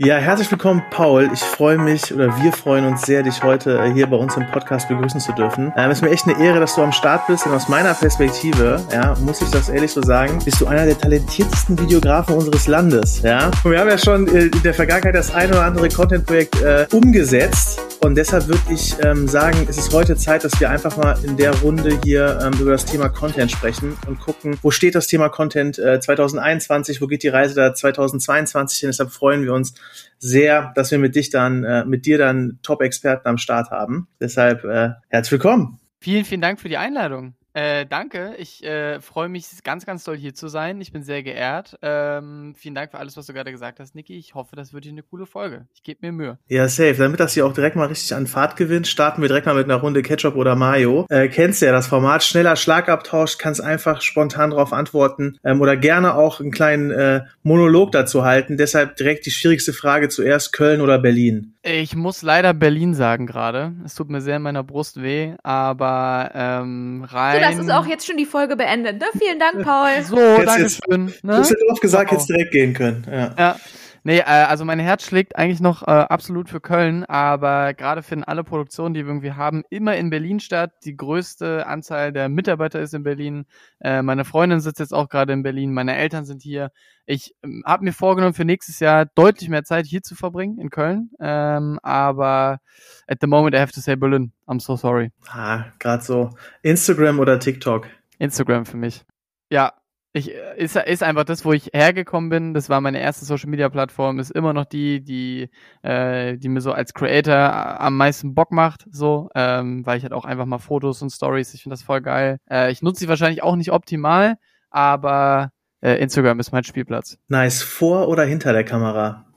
Ja, herzlich willkommen, Paul. Ich freue mich oder wir freuen uns sehr, dich heute äh, hier bei uns im Podcast begrüßen zu dürfen. Ähm, es ist mir echt eine Ehre, dass du am Start bist. Und aus meiner Perspektive, ja, muss ich das ehrlich so sagen, bist du einer der talentiertesten Videografen unseres Landes. Ja, und wir haben ja schon äh, in der Vergangenheit das ein oder andere Content-Projekt äh, umgesetzt. Und deshalb würde ich ähm, sagen, es ist heute Zeit, dass wir einfach mal in der Runde hier ähm, über das Thema Content sprechen und gucken, wo steht das Thema Content äh, 2021, wo geht die Reise da 2022 hin. Deshalb freuen wir uns sehr, dass wir mit dich dann, äh, mit dir dann Top-Experten am Start haben. Deshalb äh, herzlich willkommen. Vielen, vielen Dank für die Einladung. Äh, danke. Ich äh, freue mich ganz, ganz doll hier zu sein. Ich bin sehr geehrt. Ähm, vielen Dank für alles, was du gerade gesagt hast, Niki. Ich hoffe, das wird hier eine coole Folge. Ich gebe mir Mühe. Ja, safe. Damit das hier auch direkt mal richtig an Fahrt gewinnt, starten wir direkt mal mit einer Runde Ketchup oder Mayo. Äh, kennst ja das Format, schneller Schlagabtausch, kannst einfach spontan darauf antworten ähm, oder gerne auch einen kleinen äh, Monolog dazu halten. Deshalb direkt die schwierigste Frage zuerst, Köln oder Berlin? Ich muss leider Berlin sagen gerade. Es tut mir sehr in meiner Brust weh, aber ähm, rein. So, das ist auch jetzt schon die Folge beendet. Ne? Vielen Dank, Paul. So, danke schön. Ne? Du hast gesagt, jetzt direkt gehen können. Ja. ja. Nee, äh, also mein Herz schlägt eigentlich noch äh, absolut für Köln, aber gerade finden alle Produktionen, die wir irgendwie haben, immer in Berlin statt. Die größte Anzahl der Mitarbeiter ist in Berlin. Äh, meine Freundin sitzt jetzt auch gerade in Berlin. Meine Eltern sind hier. Ich ähm, habe mir vorgenommen, für nächstes Jahr deutlich mehr Zeit hier zu verbringen, in Köln. Ähm, aber at the moment I have to say Berlin. I'm so sorry. Ah, gerade so. Instagram oder TikTok? Instagram für mich. Ja, ich, äh, ist, ist einfach das, wo ich hergekommen bin. Das war meine erste Social Media Plattform. Ist immer noch die, die, äh, die mir so als Creator am meisten Bock macht. So, ähm, weil ich halt auch einfach mal Fotos und Stories. Ich finde das voll geil. Äh, ich nutze sie wahrscheinlich auch nicht optimal, aber äh, Instagram ist mein Spielplatz. Nice. Vor oder hinter der Kamera?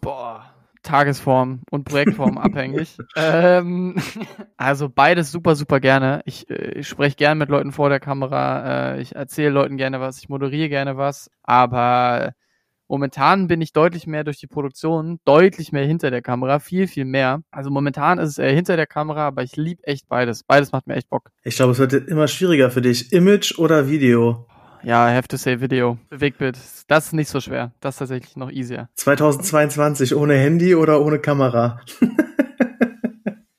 Tagesform und Projektform abhängig. Ähm, also beides super, super gerne. Ich, äh, ich spreche gerne mit Leuten vor der Kamera, äh, ich erzähle Leuten gerne was, ich moderiere gerne was, aber momentan bin ich deutlich mehr durch die Produktion, deutlich mehr hinter der Kamera, viel, viel mehr. Also momentan ist es eher hinter der Kamera, aber ich liebe echt beides. Beides macht mir echt Bock. Ich glaube, es wird immer schwieriger für dich. Image oder Video? Ja, I have to say Video. Bewegtbild. Das ist nicht so schwer. Das ist tatsächlich noch easier. 2022 ohne Handy oder ohne Kamera?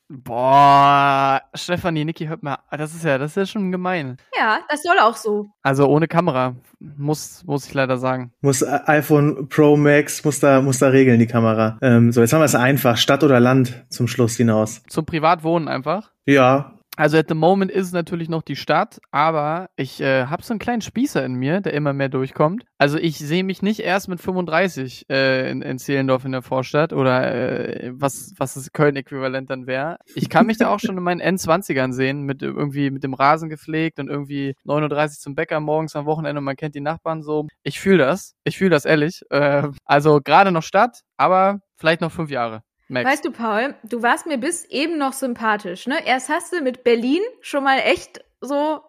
Boah, Stefanie, Niki, hört mal, das ist ja, das ist ja schon gemein. Ja, das soll auch so. Also ohne Kamera, muss, muss ich leider sagen. Muss iPhone Pro Max, muss da, muss da regeln, die Kamera. Ähm, so, jetzt haben wir es einfach, Stadt oder Land zum Schluss hinaus. Zum Privatwohnen einfach? Ja, also at the moment ist es natürlich noch die Stadt, aber ich äh, habe so einen kleinen Spießer in mir, der immer mehr durchkommt. Also ich sehe mich nicht erst mit 35 äh, in, in Zehlendorf in der Vorstadt oder äh, was, was das Köln-Äquivalent dann wäre. Ich kann mich da auch schon in meinen N20ern sehen, mit irgendwie mit dem Rasen gepflegt und irgendwie 39 zum Bäcker morgens am Wochenende und man kennt die Nachbarn so. Ich fühle das. Ich fühle das ehrlich. Äh, also gerade noch Stadt, aber vielleicht noch fünf Jahre. Max. Weißt du, Paul, du warst mir bis eben noch sympathisch, ne? Erst hast du mit Berlin schon mal echt so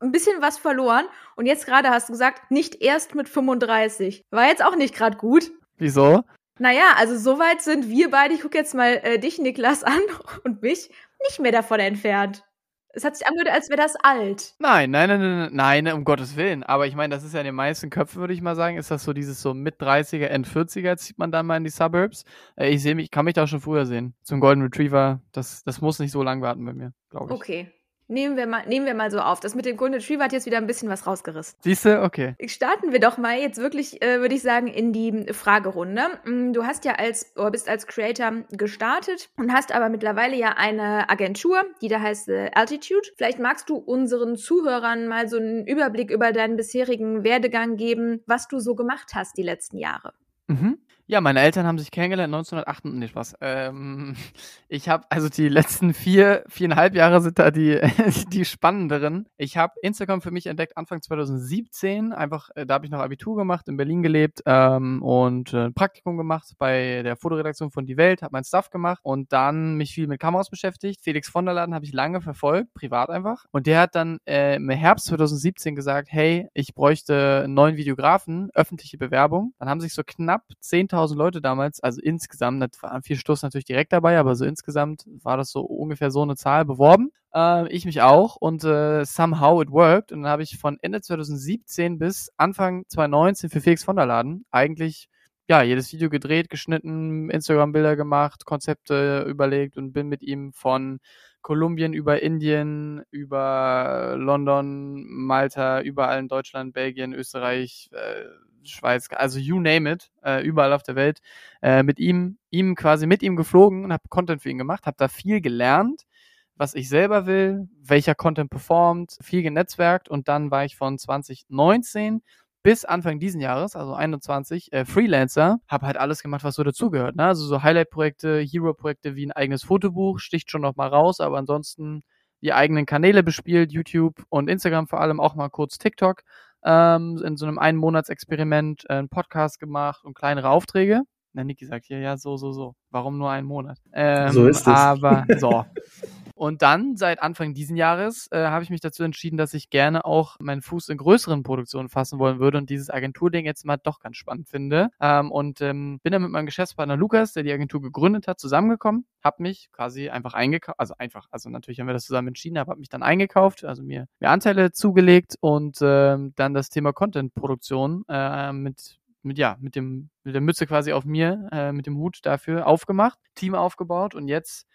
ein bisschen was verloren und jetzt gerade hast du gesagt, nicht erst mit 35. War jetzt auch nicht gerade gut. Wieso? Naja, also soweit sind wir beide, ich gucke jetzt mal äh, dich, Niklas, an und mich, nicht mehr davon entfernt. Es hat sich angehört, als wäre das alt. Nein, nein, nein, nein, nein, um Gottes Willen. Aber ich meine, das ist ja in den meisten Köpfen, würde ich mal sagen, ist das so dieses so mit 30er, End 40er zieht man dann mal in die Suburbs. Äh, ich sehe mich, kann mich da schon früher sehen. Zum Golden Retriever, das, das muss nicht so lang warten bei mir, glaube ich. Okay. Nehmen wir, mal, nehmen wir mal so auf. Das mit dem Golden Retriever hat jetzt wieder ein bisschen was rausgerissen. Siehst du? Okay. Starten wir doch mal jetzt wirklich, äh, würde ich sagen, in die Fragerunde. Mm, du hast ja als, oder bist als Creator gestartet und hast aber mittlerweile ja eine Agentur, die da heißt äh, Altitude. Vielleicht magst du unseren Zuhörern mal so einen Überblick über deinen bisherigen Werdegang geben, was du so gemacht hast die letzten Jahre. Mhm. Ja, meine Eltern haben sich kennengelernt 1908. Nee, Spaß. Ähm, ich habe, also die letzten vier, viereinhalb Jahre sind da die, die spannenderen. Ich habe Instagram für mich entdeckt Anfang 2017. Einfach, äh, da habe ich noch Abitur gemacht, in Berlin gelebt ähm, und äh, ein Praktikum gemacht bei der Fotoredaktion von Die Welt, habe mein Stuff gemacht und dann mich viel mit Kameras beschäftigt. Felix von der Laden habe ich lange verfolgt, privat einfach. Und der hat dann äh, im Herbst 2017 gesagt, hey, ich bräuchte einen neuen Videografen, öffentliche Bewerbung. Dann haben sich so knapp 10.000 10.000 Leute damals, also insgesamt, das waren vier Stoß natürlich direkt dabei, aber so insgesamt war das so ungefähr so eine Zahl beworben. Äh, ich mich auch und äh, somehow it worked. Und dann habe ich von Ende 2017 bis Anfang 2019 für Felix von der Laden eigentlich ja, jedes Video gedreht, geschnitten, Instagram-Bilder gemacht, Konzepte überlegt und bin mit ihm von Kolumbien über Indien, über London, Malta, überall in Deutschland, Belgien, Österreich, äh, Schweiz, also you name it, äh, überall auf der Welt, äh, mit ihm, ihm quasi mit ihm geflogen und habe Content für ihn gemacht, habe da viel gelernt, was ich selber will, welcher Content performt, viel genetzwerkt und dann war ich von 2019 bis Anfang diesen Jahres, also 21, äh, Freelancer, habe halt alles gemacht, was so dazugehört. Ne? Also so Highlight-Projekte, Hero-Projekte wie ein eigenes Fotobuch, sticht schon noch mal raus, aber ansonsten die eigenen Kanäle bespielt, YouTube und Instagram vor allem, auch mal kurz TikTok, ähm, in so einem Ein-Monats-Experiment äh, einen Podcast gemacht und kleinere Aufträge. Na, Niki sagt hier, ja, so, so, so. Warum nur einen Monat? Ähm, so ist es. Aber, so. Und dann, seit Anfang diesen Jahres, äh, habe ich mich dazu entschieden, dass ich gerne auch meinen Fuß in größeren Produktionen fassen wollen würde und dieses Agenturding jetzt mal doch ganz spannend finde. Ähm, und ähm, bin dann mit meinem Geschäftspartner Lukas, der die Agentur gegründet hat, zusammengekommen, habe mich quasi einfach eingekauft, also einfach, also natürlich haben wir das zusammen entschieden, aber habe mich dann eingekauft, also mir, mir Anteile zugelegt und ähm, dann das Thema Content-Produktion äh, mit mit ja mit dem mit der Mütze quasi auf mir äh, mit dem Hut dafür aufgemacht, Team aufgebaut und jetzt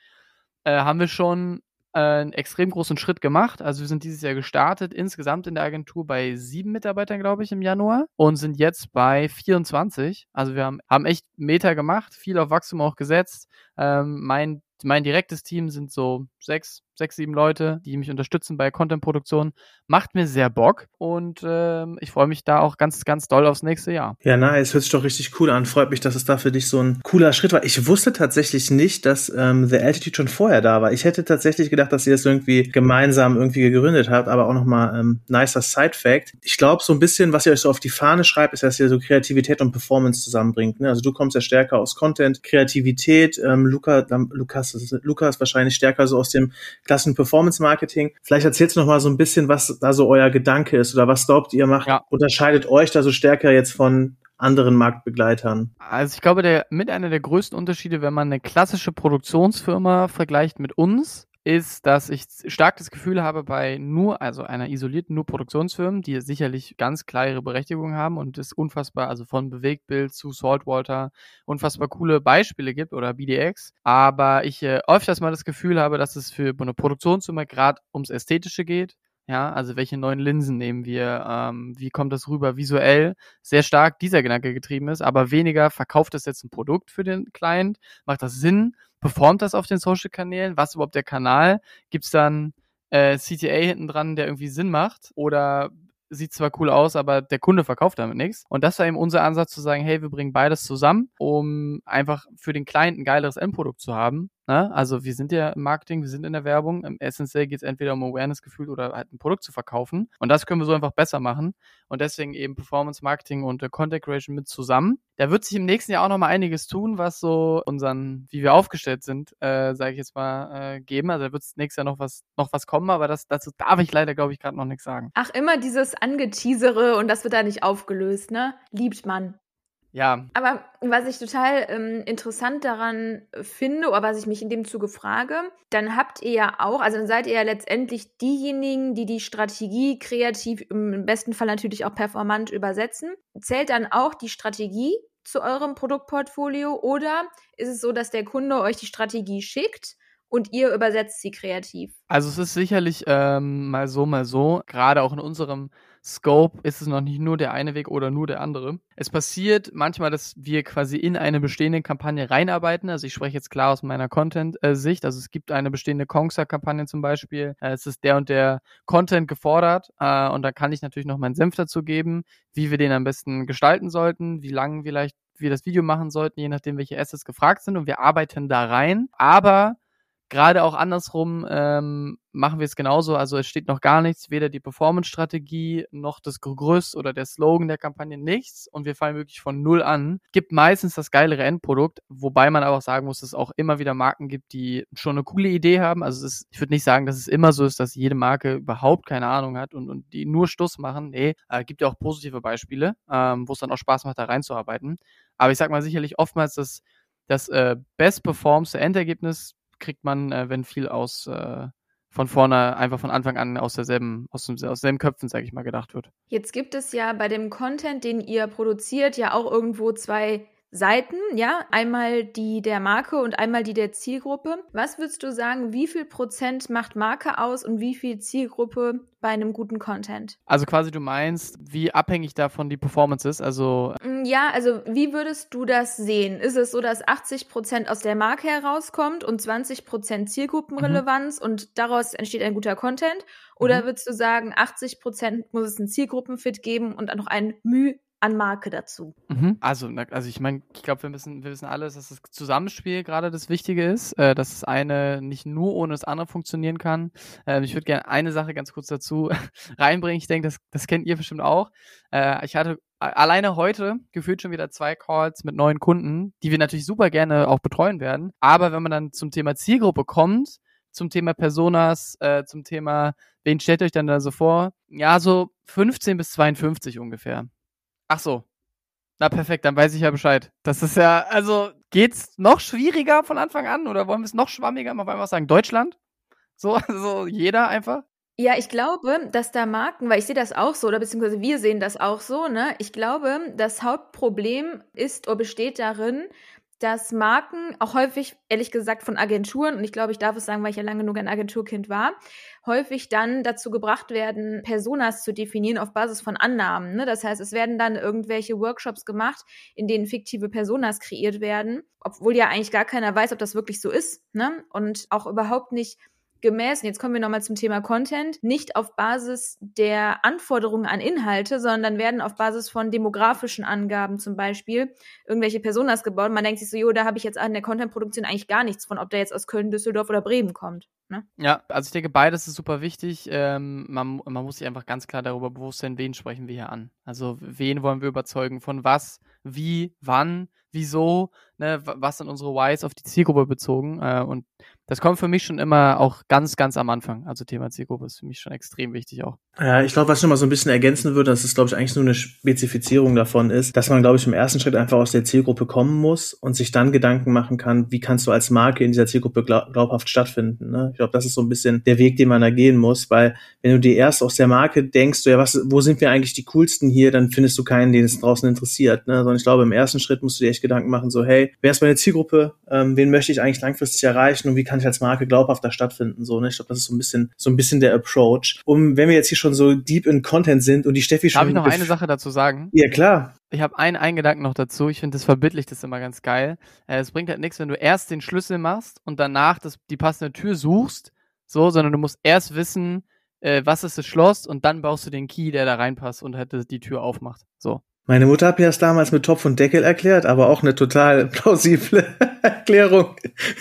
äh, haben wir schon äh, einen extrem großen Schritt gemacht. Also wir sind dieses Jahr gestartet, insgesamt in der Agentur bei sieben Mitarbeitern, glaube ich, im Januar und sind jetzt bei 24. Also wir haben, haben echt Meter gemacht, viel auf Wachstum auch gesetzt. Ähm, mein mein direktes Team sind so sechs, sechs, sieben Leute, die mich unterstützen bei Content-Produktion. Macht mir sehr Bock und ähm, ich freue mich da auch ganz, ganz doll aufs nächste Jahr. Ja, nice. Hört sich doch richtig cool an. Freut mich, dass es da für dich so ein cooler Schritt war. Ich wusste tatsächlich nicht, dass ähm, The Altitude schon vorher da war. Ich hätte tatsächlich gedacht, dass ihr das irgendwie gemeinsam irgendwie gegründet habt, aber auch nochmal ähm, nicer Side-Fact. Ich glaube, so ein bisschen, was ihr euch so auf die Fahne schreibt, ist, dass ihr so Kreativität und Performance zusammenbringt. Ne? Also du kommst ja stärker aus Content, Kreativität, ähm, Luca, Lukas, Lukas wahrscheinlich stärker so aus dem Klassen Performance Marketing. Vielleicht erzählst du noch mal so ein bisschen, was da so euer Gedanke ist oder was glaubt ihr macht, ja. unterscheidet euch da so stärker jetzt von anderen Marktbegleitern? Also ich glaube, der mit einer der größten Unterschiede, wenn man eine klassische Produktionsfirma vergleicht mit uns, ist, dass ich stark das Gefühl habe, bei nur, also einer isolierten nur Produktionsfirmen, die sicherlich ganz klar ihre Berechtigung haben und es unfassbar, also von Bewegtbild zu Saltwater, unfassbar coole Beispiele gibt oder BDX. Aber ich äh, öfters mal das Gefühl habe, dass es für eine Produktionsfirma gerade ums Ästhetische geht. Ja, also welche neuen Linsen nehmen wir? Ähm, wie kommt das rüber visuell? Sehr stark dieser Gedanke getrieben ist, aber weniger verkauft das jetzt ein Produkt für den Client? Macht das Sinn? Performt das auf den Social-Kanälen? Was überhaupt der Kanal? Gibt es dann äh, CTA hinten dran, der irgendwie Sinn macht? Oder sieht zwar cool aus, aber der Kunde verkauft damit nichts. Und das war eben unser Ansatz zu sagen, hey, wir bringen beides zusammen, um einfach für den Client ein geileres Endprodukt zu haben. Ne? Also wir sind ja im Marketing, wir sind in der Werbung. Im Essentiell geht es entweder um Awareness-Gefühl oder halt ein Produkt zu verkaufen. Und das können wir so einfach besser machen. Und deswegen eben Performance Marketing und äh, Content Creation mit zusammen. Da wird sich im nächsten Jahr auch noch mal einiges tun, was so unseren, wie wir aufgestellt sind, äh, sage ich jetzt mal, äh, geben. Also da wird es nächstes Jahr noch was, noch was kommen, aber das, dazu darf ich leider, glaube ich, gerade noch nichts sagen. Ach, immer dieses Angeteasere und das wird da nicht aufgelöst, ne? Liebt man. Ja. Aber was ich total ähm, interessant daran finde, oder was ich mich in dem Zuge frage, dann habt ihr ja auch, also dann seid ihr ja letztendlich diejenigen, die die Strategie kreativ, im besten Fall natürlich auch performant übersetzen. Zählt dann auch die Strategie zu eurem Produktportfolio oder ist es so, dass der Kunde euch die Strategie schickt und ihr übersetzt sie kreativ? Also es ist sicherlich ähm, mal so, mal so. Gerade auch in unserem Scope ist es noch nicht nur der eine Weg oder nur der andere. Es passiert manchmal, dass wir quasi in eine bestehende Kampagne reinarbeiten. Also ich spreche jetzt klar aus meiner Content-Sicht. Also es gibt eine bestehende Kongsa-Kampagne zum Beispiel. Äh, es ist der und der Content gefordert. Äh, und da kann ich natürlich noch meinen Senf dazu geben, wie wir den am besten gestalten sollten, wie lang vielleicht wir das Video machen sollten, je nachdem, welche Assets gefragt sind. Und wir arbeiten da rein. Aber Gerade auch andersrum ähm, machen wir es genauso. Also es steht noch gar nichts, weder die Performance-Strategie noch das Gerüst oder der Slogan der Kampagne, nichts. Und wir fallen wirklich von null an. Gibt meistens das geilere Endprodukt, wobei man aber auch sagen muss, dass es auch immer wieder Marken gibt, die schon eine coole Idee haben. Also ist, ich würde nicht sagen, dass es immer so ist, dass jede Marke überhaupt keine Ahnung hat und, und die nur Stuss machen. Nee, äh, gibt ja auch positive Beispiele, ähm, wo es dann auch Spaß macht, da reinzuarbeiten. Aber ich sag mal sicherlich oftmals, dass das äh, best performste Endergebnis kriegt man, äh, wenn viel aus äh, von vorne einfach von Anfang an aus derselben, aus, dem, aus selben Köpfen, sage ich mal, gedacht wird. Jetzt gibt es ja bei dem Content, den ihr produziert, ja auch irgendwo zwei Seiten, ja, einmal die der Marke und einmal die der Zielgruppe. Was würdest du sagen, wie viel Prozent macht Marke aus und wie viel Zielgruppe bei einem guten Content? Also quasi du meinst, wie abhängig davon die Performance ist, also mm, ja, also wie würdest du das sehen? Ist es so, dass 80 Prozent aus der Marke herauskommt und 20 Prozent Zielgruppenrelevanz mhm. und daraus entsteht ein guter Content? Oder mhm. würdest du sagen, 80 Prozent muss es einen Zielgruppenfit geben und dann noch ein Müh an Marke dazu. Mhm. Also, also ich meine, ich glaube, wir müssen, wir wissen alles, dass das Zusammenspiel gerade das Wichtige ist, äh, dass das eine nicht nur ohne das andere funktionieren kann. Ähm, ich würde gerne eine Sache ganz kurz dazu reinbringen. Ich denke, das, das kennt ihr bestimmt auch. Äh, ich hatte alleine heute gefühlt schon wieder zwei Calls mit neuen Kunden, die wir natürlich super gerne auch betreuen werden. Aber wenn man dann zum Thema Zielgruppe kommt, zum Thema Personas, äh, zum Thema, wen stellt euch dann da so vor? Ja, so 15 bis 52 ungefähr. Ach so. Na perfekt, dann weiß ich ja Bescheid. Das ist ja, also geht's noch schwieriger von Anfang an oder wollen wir es noch schwammiger? Mal einfach sagen Deutschland? So, also jeder einfach? Ja, ich glaube, dass da Marken, weil ich sehe das auch so, oder beziehungsweise wir sehen das auch so, ne? Ich glaube, das Hauptproblem ist oder besteht darin, dass Marken auch häufig, ehrlich gesagt, von Agenturen, und ich glaube, ich darf es sagen, weil ich ja lange genug ein Agenturkind war, häufig dann dazu gebracht werden, Personas zu definieren auf Basis von Annahmen. Ne? Das heißt, es werden dann irgendwelche Workshops gemacht, in denen fiktive Personas kreiert werden, obwohl ja eigentlich gar keiner weiß, ob das wirklich so ist. Ne? Und auch überhaupt nicht gemäß, jetzt kommen wir nochmal zum Thema Content, nicht auf Basis der Anforderungen an Inhalte, sondern werden auf Basis von demografischen Angaben zum Beispiel irgendwelche Personas gebaut. Man denkt sich so, jo, da habe ich jetzt an der Contentproduktion eigentlich gar nichts von, ob der jetzt aus Köln, Düsseldorf oder Bremen kommt. Ne? Ja, also ich denke, beides ist super wichtig. Ähm, man, man muss sich einfach ganz klar darüber bewusst sein, wen sprechen wir hier an. Also wen wollen wir überzeugen, von was, wie, wann, wieso, ne, was sind unsere Whys auf die Zielgruppe bezogen. Äh, und das kommt für mich schon immer auch ganz, ganz am Anfang. Also Thema Zielgruppe ist für mich schon extrem wichtig auch. Ja, ich glaube, was ich noch mal so ein bisschen ergänzen würde, das ist, glaube ich, eigentlich nur eine Spezifizierung davon ist, dass man, glaube ich, im ersten Schritt einfach aus der Zielgruppe kommen muss und sich dann Gedanken machen kann, wie kannst du als Marke in dieser Zielgruppe glaub, glaubhaft stattfinden. Ne? Ich glaube, das ist so ein bisschen der Weg, den man da gehen muss, weil wenn du dir erst aus der Marke denkst, so, ja, was, wo sind wir eigentlich die coolsten hier, dann findest du keinen, den es draußen interessiert. Ne? Sondern ich glaube, im ersten Schritt musst du dir echt Gedanken machen, so, hey, wer ist meine Zielgruppe, ähm, wen möchte ich eigentlich langfristig erreichen und wie kann ich als Marke glaubhafter stattfinden? So, ne? Ich glaube, das ist so ein bisschen, so ein bisschen der Approach. Um, wenn wir jetzt hier schon so deep in Content sind und die Steffi schon. Darf ich noch eine Sache dazu sagen? Ja, klar. Ich habe einen, einen Gedanken noch dazu. Ich finde, das verbildlicht das immer ganz geil. Äh, es bringt halt nichts, wenn du erst den Schlüssel machst und danach das, die passende Tür suchst, so, sondern du musst erst wissen, äh, was ist das Schloss und dann baust du den Key, der da reinpasst und halt die Tür aufmacht. So. Meine Mutter hat mir das damals mit Topf und Deckel erklärt, aber auch eine total plausible Erklärung,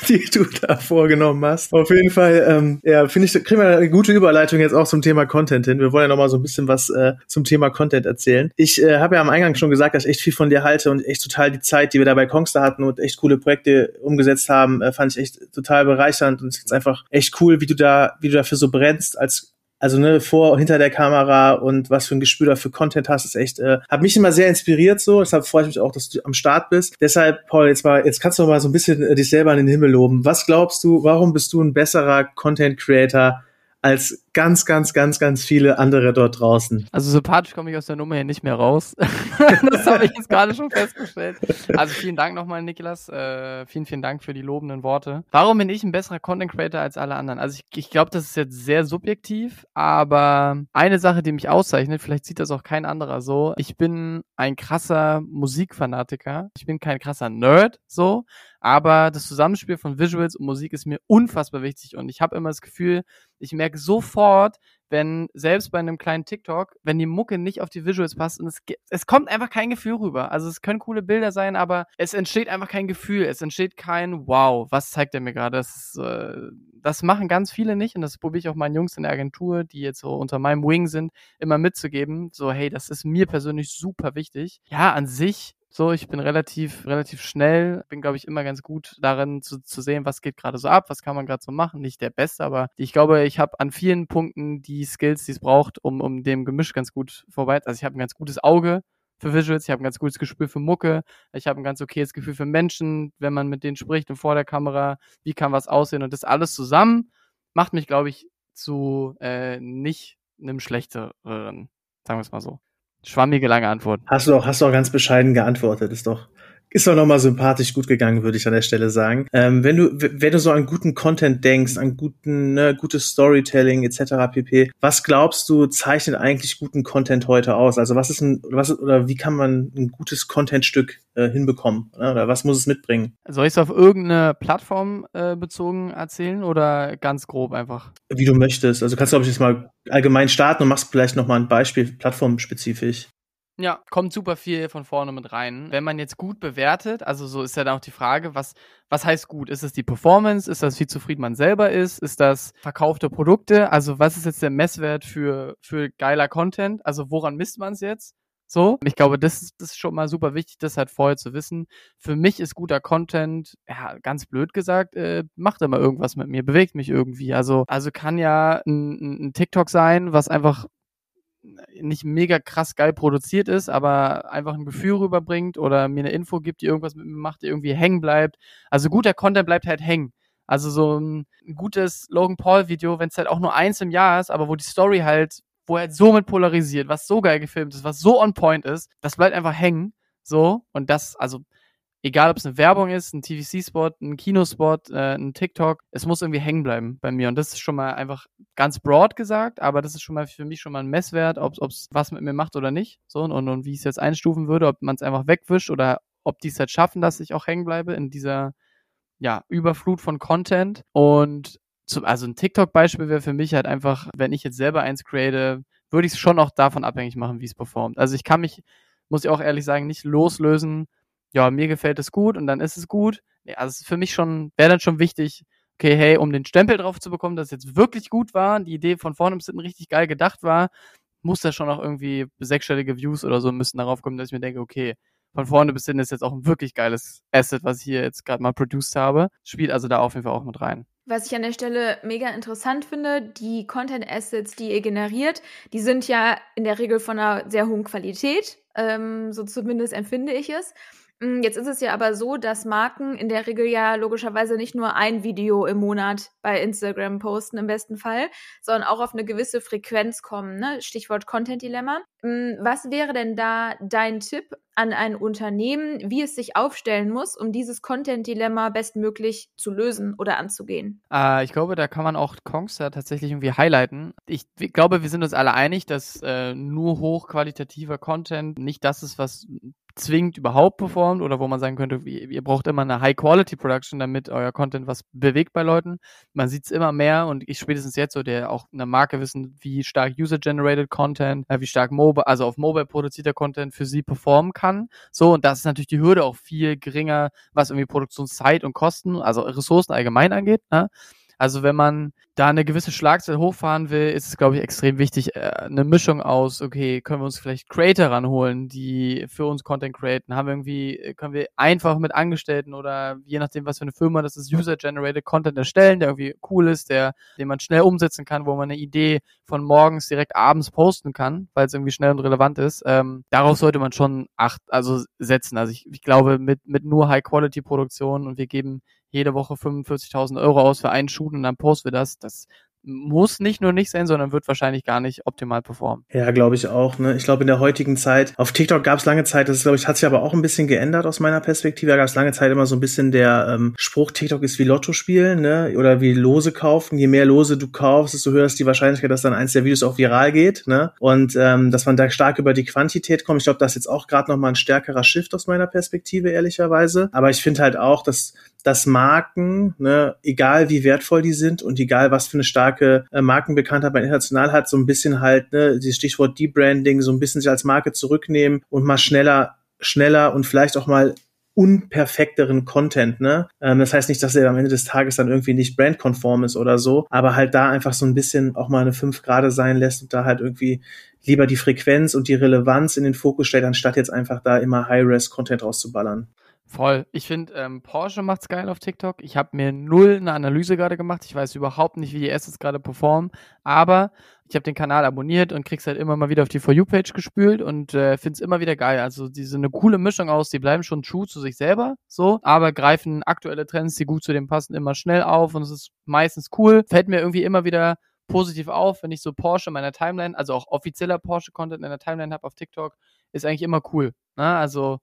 die du da vorgenommen hast. Auf jeden Fall, ähm, ja, finde ich, kriegen wir eine gute Überleitung jetzt auch zum Thema Content hin. Wir wollen ja noch mal so ein bisschen was äh, zum Thema Content erzählen. Ich äh, habe ja am Eingang schon gesagt, dass ich echt viel von dir halte und echt total die Zeit, die wir da bei Kongster hatten und echt coole Projekte umgesetzt haben, äh, fand ich echt total bereichernd und es ist einfach echt cool, wie du da, wie du dafür so brennst als also ne, vor, hinter der Kamera und was für ein Gespür da für Content hast, ist echt, äh, hat mich immer sehr inspiriert so. Deshalb freue ich mich auch, dass du am Start bist. Deshalb, Paul, jetzt mal, jetzt kannst du mal so ein bisschen äh, dich selber in den Himmel loben. Was glaubst du, warum bist du ein besserer Content Creator als ganz, ganz, ganz, ganz viele andere dort draußen. Also sympathisch komme ich aus der Nummer hier nicht mehr raus. das habe ich jetzt gerade schon festgestellt. Also vielen Dank nochmal, Niklas. Äh, vielen, vielen Dank für die lobenden Worte. Warum bin ich ein besserer Content Creator als alle anderen? Also ich, ich glaube, das ist jetzt sehr subjektiv, aber eine Sache, die mich auszeichnet, vielleicht sieht das auch kein anderer so. Ich bin ein krasser Musikfanatiker. Ich bin kein krasser Nerd so, aber das Zusammenspiel von Visuals und Musik ist mir unfassbar wichtig und ich habe immer das Gefühl, ich merke sofort, wenn selbst bei einem kleinen TikTok, wenn die Mucke nicht auf die Visuals passt und es, es kommt einfach kein Gefühl rüber. Also es können coole Bilder sein, aber es entsteht einfach kein Gefühl. Es entsteht kein Wow, was zeigt er mir gerade? Das, äh, das machen ganz viele nicht und das probiere ich auch meinen Jungs in der Agentur, die jetzt so unter meinem Wing sind, immer mitzugeben. So, hey, das ist mir persönlich super wichtig. Ja, an sich so, ich bin relativ, relativ schnell, bin, glaube ich, immer ganz gut darin zu, zu sehen, was geht gerade so ab, was kann man gerade so machen. Nicht der Beste, aber ich glaube, ich habe an vielen Punkten die Skills, die es braucht, um, um dem Gemisch ganz gut vorbei. Also ich habe ein ganz gutes Auge für Visuals, ich habe ein ganz gutes Gespür für Mucke, ich habe ein ganz okayes Gefühl für Menschen, wenn man mit denen spricht und vor der Kamera, wie kann was aussehen und das alles zusammen macht mich, glaube ich, zu äh, nicht einem schlechteren, sagen wir es mal so. Schwammige lange Antwort. Hast du auch, hast du auch ganz bescheiden geantwortet, ist doch, ist auch nochmal sympathisch gut gegangen, würde ich an der Stelle sagen. Ähm, wenn du, wenn du so an guten Content denkst, an guten, ne, gutes Storytelling etc. pp. Was glaubst du zeichnet eigentlich guten Content heute aus? Also was ist ein, was oder wie kann man ein gutes Contentstück äh, hinbekommen? Ne? Oder was muss es mitbringen? Soll ich es auf irgendeine Plattform äh, bezogen erzählen oder ganz grob einfach? Wie du möchtest. Also kannst du, glaube ich, jetzt mal allgemein starten und machst vielleicht nochmal ein Beispiel plattformspezifisch. Ja, kommt super viel von vorne mit rein. Wenn man jetzt gut bewertet, also so ist ja dann auch die Frage, was, was heißt gut? Ist es die Performance? Ist das, wie zufrieden man selber ist? Ist das verkaufte Produkte? Also was ist jetzt der Messwert für, für geiler Content? Also woran misst man es jetzt? So, ich glaube, das ist, das ist schon mal super wichtig, das halt vorher zu wissen. Für mich ist guter Content, ja, ganz blöd gesagt, äh, macht immer irgendwas mit mir, bewegt mich irgendwie. Also, also kann ja ein, ein TikTok sein, was einfach nicht mega krass geil produziert ist, aber einfach ein Gefühl rüberbringt oder mir eine Info gibt, die irgendwas mit mir macht, die irgendwie hängen bleibt. Also guter Content bleibt halt hängen. Also so ein gutes Logan Paul Video, wenn es halt auch nur eins im Jahr ist, aber wo die Story halt, wo er halt so mit polarisiert, was so geil gefilmt ist, was so on point ist, das bleibt einfach hängen. So. Und das, also egal ob es eine Werbung ist, ein TVC-Spot, ein Kinospot, äh, ein TikTok, es muss irgendwie hängen bleiben bei mir. Und das ist schon mal einfach ganz broad gesagt, aber das ist schon mal für mich schon mal ein Messwert, ob es was mit mir macht oder nicht. So, und, und wie ich es jetzt einstufen würde, ob man es einfach wegwischt oder ob die es halt schaffen, dass ich auch hängen bleibe in dieser ja, Überflut von Content. Und zum, also ein TikTok-Beispiel wäre für mich halt einfach, wenn ich jetzt selber eins create, würde ich es schon auch davon abhängig machen, wie es performt. Also ich kann mich, muss ich auch ehrlich sagen, nicht loslösen ja, mir gefällt es gut und dann ist es gut. Ja, also für mich schon, wäre dann schon wichtig, okay, hey, um den Stempel drauf zu bekommen, dass es jetzt wirklich gut war, die Idee von vorne bis hinten richtig geil gedacht war, muss da schon auch irgendwie sechsstellige Views oder so müssen darauf kommen, dass ich mir denke, okay, von vorne bis hinten ist jetzt auch ein wirklich geiles Asset, was ich hier jetzt gerade mal produced habe. Spielt also da auf jeden Fall auch mit rein. Was ich an der Stelle mega interessant finde, die Content Assets, die ihr generiert, die sind ja in der Regel von einer sehr hohen Qualität. Ähm, so zumindest empfinde ich es. Hm, jetzt ist es ja aber so, dass Marken in der Regel ja logischerweise nicht nur ein Video im Monat bei Instagram posten im besten Fall, sondern auch auf eine gewisse Frequenz kommen. Ne? Stichwort Content Dilemma. Hm, was wäre denn da dein Tipp an ein Unternehmen, wie es sich aufstellen muss, um dieses Content Dilemma bestmöglich zu lösen oder anzugehen? Äh, ich glaube, da kann man auch Kongs da tatsächlich irgendwie highlighten. Ich glaube, wir sind uns alle einig, dass äh, nur hochqualitativer Content nicht das ist, was zwingend überhaupt performt oder wo man sagen könnte, ihr braucht immer eine High-Quality-Production, damit euer Content was bewegt bei Leuten. Man sieht es immer mehr und ich spätestens jetzt so, der auch eine Marke wissen, wie stark User-Generated Content, äh, wie stark Mobile, also auf Mobile produzierter Content für sie performen kann. So, und das ist natürlich die Hürde auch viel geringer, was irgendwie Produktionszeit und Kosten, also Ressourcen allgemein angeht. Ne? Also wenn man da eine gewisse Schlagzahl hochfahren will, ist es, glaube ich, extrem wichtig, äh, eine Mischung aus, okay, können wir uns vielleicht Creator ranholen, die für uns Content createn? Haben wir irgendwie, äh, können wir einfach mit Angestellten oder je nachdem, was für eine Firma das ist, User-Generated Content erstellen, der irgendwie cool ist, der, den man schnell umsetzen kann, wo man eine Idee von morgens direkt abends posten kann, weil es irgendwie schnell und relevant ist. Ähm, darauf sollte man schon acht, also setzen. Also ich, ich glaube, mit, mit nur High-Quality-Produktion und wir geben jede Woche 45.000 Euro aus für einen Shoot und dann posten wir das. Das muss nicht nur nicht sein, sondern wird wahrscheinlich gar nicht optimal performen. Ja, glaube ich auch. Ne? Ich glaube, in der heutigen Zeit, auf TikTok gab es lange Zeit, das glaube ich, hat sich aber auch ein bisschen geändert aus meiner Perspektive. Da gab es lange Zeit immer so ein bisschen der ähm, Spruch, TikTok ist wie Lotto spielen, ne? Oder wie Lose kaufen. Je mehr Lose du kaufst, desto höher ist die Wahrscheinlichkeit, dass dann eins der Videos auch viral geht, ne? Und ähm, dass man da stark über die Quantität kommt. Ich glaube, das ist jetzt auch gerade nochmal ein stärkerer Shift aus meiner Perspektive, ehrlicherweise. Aber ich finde halt auch, dass dass Marken, ne, egal wie wertvoll die sind und egal was für eine starke äh, Markenbekanntheit man international hat, so ein bisschen halt, ne, dieses Stichwort Debranding, so ein bisschen sich als Marke zurücknehmen und mal schneller, schneller und vielleicht auch mal unperfekteren Content, ne? Ähm, das heißt nicht, dass er am Ende des Tages dann irgendwie nicht brandkonform ist oder so, aber halt da einfach so ein bisschen auch mal eine 5 Grade sein lässt und da halt irgendwie lieber die Frequenz und die Relevanz in den Fokus stellt, anstatt jetzt einfach da immer High-Res-Content rauszuballern. Voll. Ich finde, ähm, Porsche macht's geil auf TikTok. Ich habe mir null eine Analyse gerade gemacht. Ich weiß überhaupt nicht, wie die Assets gerade performen. Aber ich habe den Kanal abonniert und krieg's halt immer mal wieder auf die For You-Page gespült und äh, finde es immer wieder geil. Also die sind eine coole Mischung aus, die bleiben schon true zu sich selber, so, aber greifen aktuelle Trends, die gut zu dem passen, immer schnell auf und es ist meistens cool. Fällt mir irgendwie immer wieder positiv auf, wenn ich so Porsche in meiner Timeline, also auch offizieller Porsche-Content in der Timeline habe auf TikTok, ist eigentlich immer cool. Ne? Also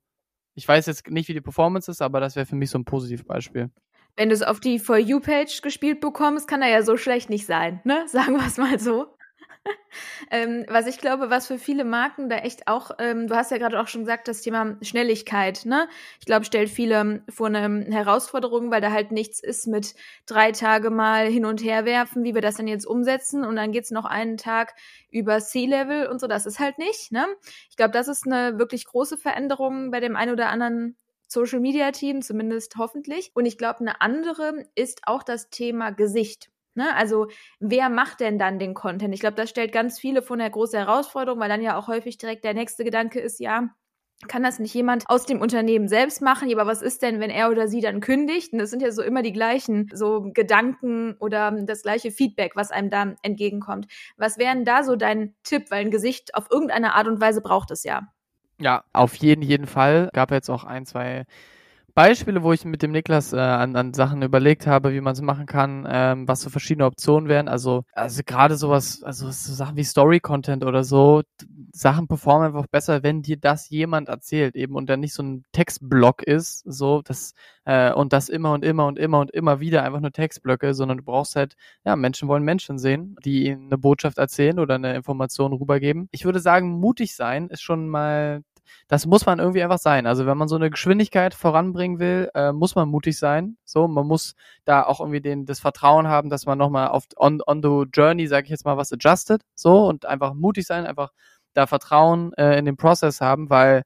Ich weiß jetzt nicht, wie die Performance ist, aber das wäre für mich so ein Positivbeispiel. Wenn du es auf die For You-Page gespielt bekommst, kann er ja so schlecht nicht sein, ne? Sagen wir es mal so. ähm, was ich glaube, was für viele Marken da echt auch, ähm, du hast ja gerade auch schon gesagt, das Thema Schnelligkeit, ne? Ich glaube, stellt viele vor eine Herausforderung, weil da halt nichts ist mit drei Tage mal hin und her werfen, wie wir das dann jetzt umsetzen und dann geht's noch einen Tag über C-Level und so, das ist halt nicht, ne? Ich glaube, das ist eine wirklich große Veränderung bei dem einen oder anderen Social Media Team, zumindest hoffentlich. Und ich glaube, eine andere ist auch das Thema Gesicht. Ne? Also wer macht denn dann den Content? Ich glaube, das stellt ganz viele vor eine große Herausforderung, weil dann ja auch häufig direkt der nächste Gedanke ist, ja, kann das nicht jemand aus dem Unternehmen selbst machen? Aber was ist denn, wenn er oder sie dann kündigt? Und das sind ja so immer die gleichen so Gedanken oder das gleiche Feedback, was einem da entgegenkommt. Was wäre denn da so dein Tipp? Weil ein Gesicht auf irgendeine Art und Weise braucht es ja. Ja, auf jeden, jeden Fall. Gab jetzt auch ein, zwei Beispiele, wo ich mit dem Niklas äh, an, an Sachen überlegt habe, wie man es machen kann, ähm, was so verschiedene Optionen wären. Also, also gerade sowas, also so Sachen wie Story-Content oder so, Sachen performen einfach besser, wenn dir das jemand erzählt, eben und dann nicht so ein Textblock ist, so das äh, und das immer und immer und immer und immer wieder einfach nur Textblöcke, sondern du brauchst halt, ja, Menschen wollen Menschen sehen, die ihnen eine Botschaft erzählen oder eine Information rübergeben. Ich würde sagen, mutig sein ist schon mal das muss man irgendwie einfach sein. Also wenn man so eine Geschwindigkeit voranbringen will, äh, muss man mutig sein. So, man muss da auch irgendwie den, das Vertrauen haben, dass man nochmal auf on, on the journey, sage ich jetzt mal, was adjusted. So und einfach mutig sein, einfach da Vertrauen äh, in den Prozess haben, weil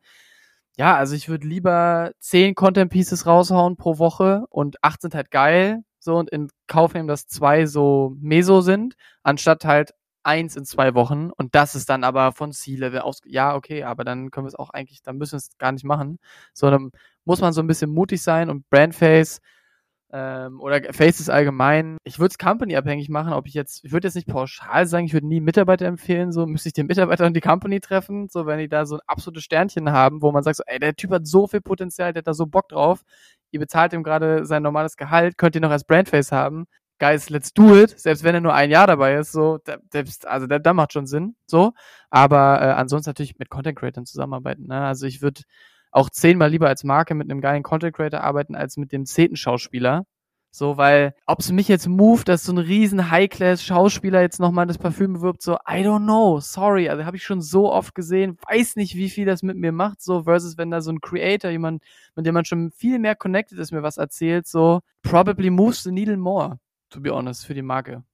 ja, also ich würde lieber zehn Content Pieces raushauen pro Woche und acht sind halt geil, so und in Kauf nehmen, dass zwei so meso sind, anstatt halt eins in zwei Wochen und das ist dann aber von C-Level aus, ja, okay, aber dann können wir es auch eigentlich, dann müssen wir es gar nicht machen, sondern muss man so ein bisschen mutig sein und Brandface ähm, oder Faces allgemein. Ich würde es company-abhängig machen, ob ich jetzt, ich würde jetzt nicht pauschal sagen, ich würde nie Mitarbeiter empfehlen, so müsste ich den Mitarbeiter und die Company treffen, so wenn die da so ein absolutes Sternchen haben, wo man sagt, so, ey, der Typ hat so viel Potenzial, der hat da so Bock drauf, ihr bezahlt ihm gerade sein normales Gehalt, könnt ihr noch als Brandface haben, guys, let's do it, selbst wenn er nur ein Jahr dabei ist, so, selbst, also da, da macht schon Sinn, so. Aber äh, ansonsten natürlich mit Content Creators zusammenarbeiten. Ne? Also ich würde auch zehnmal lieber als Marke mit einem geilen Content Creator arbeiten, als mit dem zehnten Schauspieler. So, weil, ob es mich jetzt move, dass so ein riesen High-Class-Schauspieler jetzt nochmal das Parfüm bewirbt, so, I don't know, sorry, also habe ich schon so oft gesehen, weiß nicht, wie viel das mit mir macht, so, versus wenn da so ein Creator, jemand, mit dem man schon viel mehr connected ist, mir was erzählt, so, probably moves the needle more to be honest, für die Marke.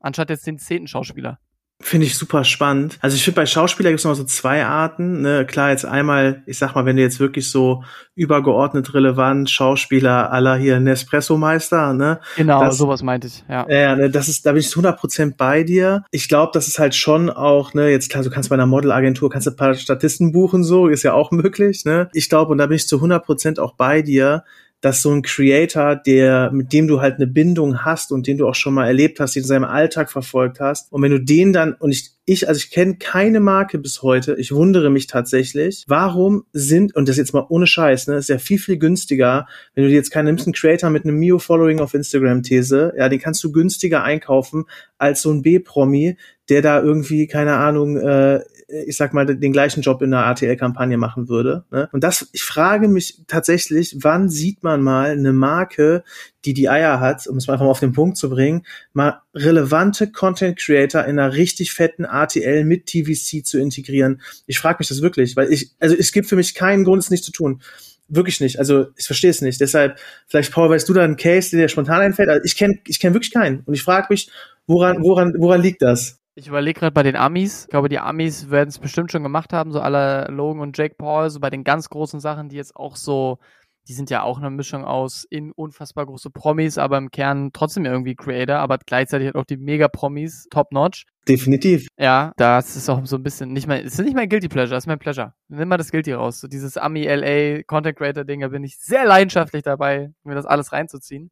Anstatt jetzt den zehnten Schauspieler. Finde ich super spannend. Also ich finde, bei Schauspieler gibt es noch so zwei Arten. Ne? Klar, jetzt einmal, ich sag mal, wenn du jetzt wirklich so übergeordnet relevant Schauspieler aller hier Nespresso-Meister, ne? Genau, das, sowas meinte ich, ja. Ja, ne, das ist, da bin ich zu 100% bei dir. Ich glaube, das ist halt schon auch, ne, jetzt klar, du kannst bei einer Modelagentur, kannst du ein paar Statisten buchen, so, ist ja auch möglich, ne? Ich glaube, und da bin ich zu 100% auch bei dir, dass so ein Creator, der, mit dem du halt eine Bindung hast und den du auch schon mal erlebt hast, den in seinem Alltag verfolgt hast, und wenn du den dann, und ich, ich, also ich kenne keine Marke bis heute, ich wundere mich tatsächlich, warum sind, und das jetzt mal ohne Scheiß, ne, ist ja viel, viel günstiger, wenn du dir jetzt keinen nimmst, einen Creator mit einem Mio-Following auf Instagram-These, ja, den kannst du günstiger einkaufen als so ein B-Promi, der da irgendwie, keine Ahnung, äh, ich sag mal, den gleichen Job in einer ATL-Kampagne machen würde. Ne? Und das, ich frage mich tatsächlich, wann sieht man mal eine Marke, die die Eier hat, um es mal einfach mal auf den Punkt zu bringen, mal relevante Content Creator in einer richtig fetten ATL mit TVC zu integrieren. Ich frage mich das wirklich, weil ich, also es gibt für mich keinen Grund, es nicht zu tun. Wirklich nicht. Also ich verstehe es nicht. Deshalb, vielleicht, Paul, weißt du da einen Case, der dir spontan einfällt? Also ich kenne ich kenn wirklich keinen. Und ich frage mich, woran, woran, woran liegt das? Ich überlege gerade bei den Amis. Ich glaube, die Amis werden es bestimmt schon gemacht haben, so alle Logan und Jake Paul, so bei den ganz großen Sachen, die jetzt auch so, die sind ja auch eine Mischung aus in unfassbar große Promis, aber im Kern trotzdem irgendwie Creator, aber gleichzeitig halt auch die Mega-Promis, top-notch. Definitiv. Ja, das ist auch so ein bisschen nicht es ist nicht mein Guilty Pleasure, es ist mein Pleasure. Nimm mal das Guilty raus. So dieses Ami-LA Content Creator-Ding, da bin ich sehr leidenschaftlich dabei, mir das alles reinzuziehen.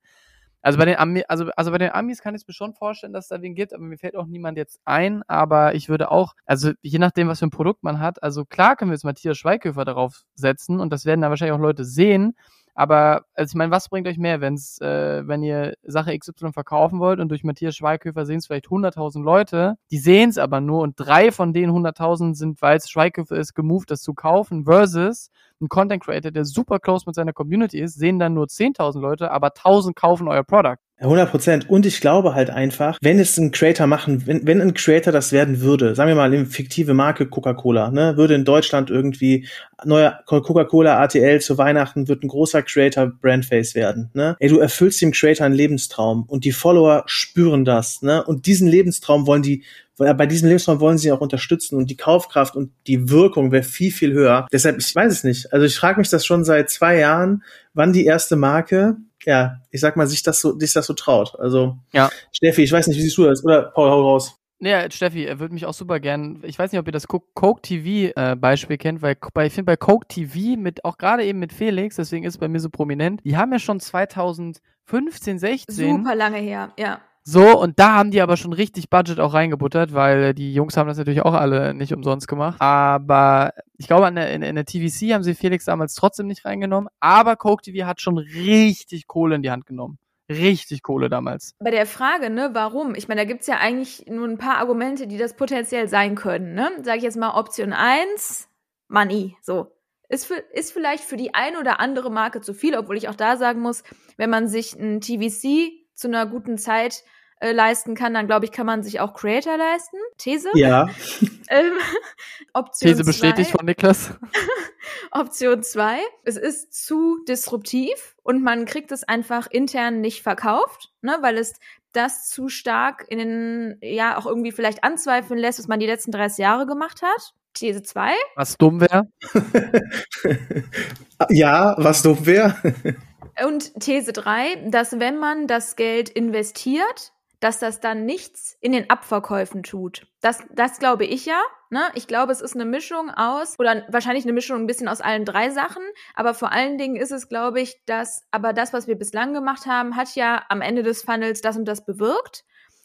Also bei den Ami also, also bei den Amis kann ich mir schon vorstellen, dass es da wen gibt, aber mir fällt auch niemand jetzt ein. Aber ich würde auch, also je nachdem, was für ein Produkt man hat, also klar können wir jetzt Matthias Schweighöfer darauf setzen und das werden da wahrscheinlich auch Leute sehen. Aber also ich meine, was bringt euch mehr, wenn's, äh, wenn ihr Sache XY verkaufen wollt und durch Matthias Schweighöfer sehen es vielleicht 100.000 Leute, die sehen es aber nur und drei von den 100.000 sind, weil es Schweighöfer ist, gemoved, das zu kaufen, versus ein Content Creator, der super close mit seiner Community ist, sehen dann nur 10.000 Leute, aber 1.000 kaufen euer Product. 100 Prozent. Und ich glaube halt einfach, wenn es ein Creator machen, wenn, wenn ein Creator das werden würde, sagen wir mal eine fiktive Marke Coca-Cola, ne, würde in Deutschland irgendwie neuer Coca-Cola ATL zu Weihnachten wird ein großer Creator Brandface werden, ne? Ey, du erfüllst dem Creator einen Lebenstraum und die Follower spüren das, ne? Und diesen Lebenstraum wollen die bei diesem Lebensraum wollen sie auch unterstützen und die Kaufkraft und die Wirkung wäre viel, viel höher. Deshalb, ich weiß es nicht. Also ich frage mich das schon seit zwei Jahren, wann die erste Marke, ja, ich sag mal, sich das so, sich das so traut. Also, ja. Steffi, ich weiß nicht, wie siehst du das? Oder Paul, hau raus. Ja, Steffi, er würde mich auch super gern. Ich weiß nicht, ob ihr das Coke TV äh, Beispiel kennt, weil bei, ich finde bei Coke TV mit auch gerade eben mit Felix, deswegen ist es bei mir so prominent. Die haben ja schon 2015, 16 super lange her, ja. So, und da haben die aber schon richtig Budget auch reingebuttert, weil die Jungs haben das natürlich auch alle nicht umsonst gemacht. Aber ich glaube, in der, in der TVC haben sie Felix damals trotzdem nicht reingenommen. Aber Coke TV hat schon richtig Kohle in die Hand genommen. Richtig Kohle damals. Bei der Frage, ne, warum? Ich meine, da gibt's ja eigentlich nur ein paar Argumente, die das potenziell sein können, ne? Sag ich jetzt mal Option 1, Money, so. Ist, für, ist vielleicht für die ein oder andere Marke zu viel, obwohl ich auch da sagen muss, wenn man sich ein TVC zu einer guten Zeit äh, leisten kann, dann glaube ich, kann man sich auch Creator leisten. These? Ja. ähm, Option These bestätigt zwei. von Niklas. Option 2. Es ist zu disruptiv und man kriegt es einfach intern nicht verkauft, ne, weil es das zu stark in den, ja, auch irgendwie vielleicht anzweifeln lässt, was man die letzten 30 Jahre gemacht hat. These 2. Was dumm wäre. ja, was dumm wäre. Und These 3, dass wenn man das Geld investiert, dass das dann nichts in den Abverkäufen tut. Das, das glaube ich ja. Ne? Ich glaube, es ist eine Mischung aus, oder wahrscheinlich eine Mischung ein bisschen aus allen drei Sachen, aber vor allen Dingen ist es, glaube ich, dass, aber das, was wir bislang gemacht haben, hat ja am Ende des Funnels das und das bewirkt.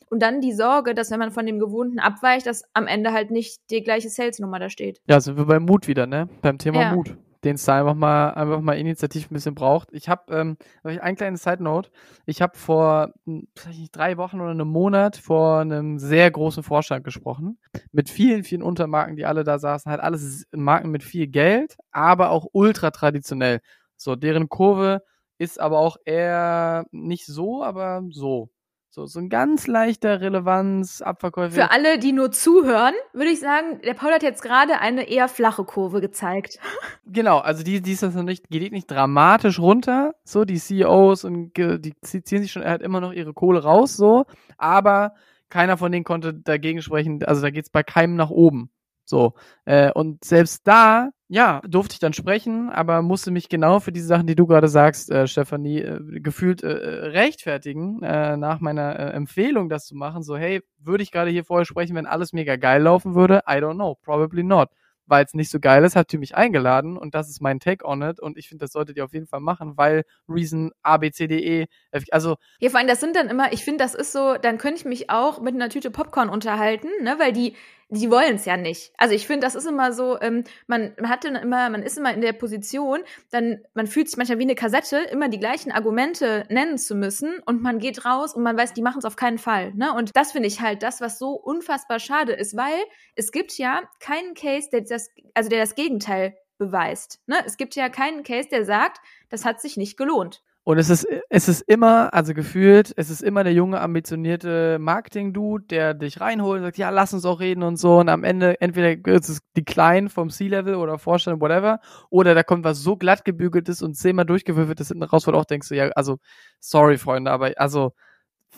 Und dann die Sorge, dass wenn man von dem Gewohnten abweicht, dass am Ende halt nicht die gleiche Sales-Nummer da steht. Ja, sind wir beim Mut wieder, ne? Beim Thema ja. Mut den es da einfach mal, einfach mal initiativ ein bisschen braucht. Ich habe ähm, ein kleines Side Note. Ich habe vor hm, nicht, drei Wochen oder einem Monat vor einem sehr großen Vorstand gesprochen. Mit vielen, vielen Untermarken, die alle da saßen. Halt alles Marken mit viel Geld, aber auch ultra traditionell. So, deren Kurve ist aber auch eher nicht so, aber so. So, so ein ganz leichter Relevanz, Abverkäufe. Für alle, die nur zuhören, würde ich sagen, der Paul hat jetzt gerade eine eher flache Kurve gezeigt. Genau, also die, die ist das noch nicht, geht nicht dramatisch runter, so, die CEOs und die ziehen sich schon halt immer noch ihre Kohle raus, so, aber keiner von denen konnte dagegen sprechen, also da geht's bei keinem nach oben. So. Äh, und selbst da, ja, durfte ich dann sprechen, aber musste mich genau für diese Sachen, die du gerade sagst, äh, Stefanie, äh, gefühlt äh, rechtfertigen, äh, nach meiner äh, Empfehlung, das zu machen. So, hey, würde ich gerade hier vorher sprechen, wenn alles mega geil laufen würde? I don't know, probably not weil es nicht so geil ist, habt ihr mich eingeladen und das ist mein Take on it und ich finde, das solltet ihr auf jeden Fall machen, weil Reason A, B, C, D, E, F, also. Ja, vor allem, das sind dann immer, ich finde, das ist so, dann könnte ich mich auch mit einer Tüte Popcorn unterhalten, ne, weil die, die wollen es ja nicht. Also ich finde, das ist immer so, ähm, man, man hat dann immer, man ist immer in der Position, dann, man fühlt sich manchmal wie eine Kassette, immer die gleichen Argumente nennen zu müssen und man geht raus und man weiß, die machen es auf keinen Fall. Ne? Und das finde ich halt das, was so unfassbar schade ist, weil es gibt ja keinen Case, der das, also der das Gegenteil beweist. Ne? Es gibt ja keinen Case, der sagt, das hat sich nicht gelohnt. Und es ist, es ist immer, also gefühlt, es ist immer der junge, ambitionierte Marketing-Dude, der dich reinholt und sagt, ja, lass uns auch reden und so. Und am Ende, entweder ist es die Kleinen vom C-Level oder Vorstand, whatever, oder da kommt was so glatt gebügeltes und zehnmal durchgewürfeltes hinten raus, wo du auch denkst, ja, also, sorry, Freunde, aber also,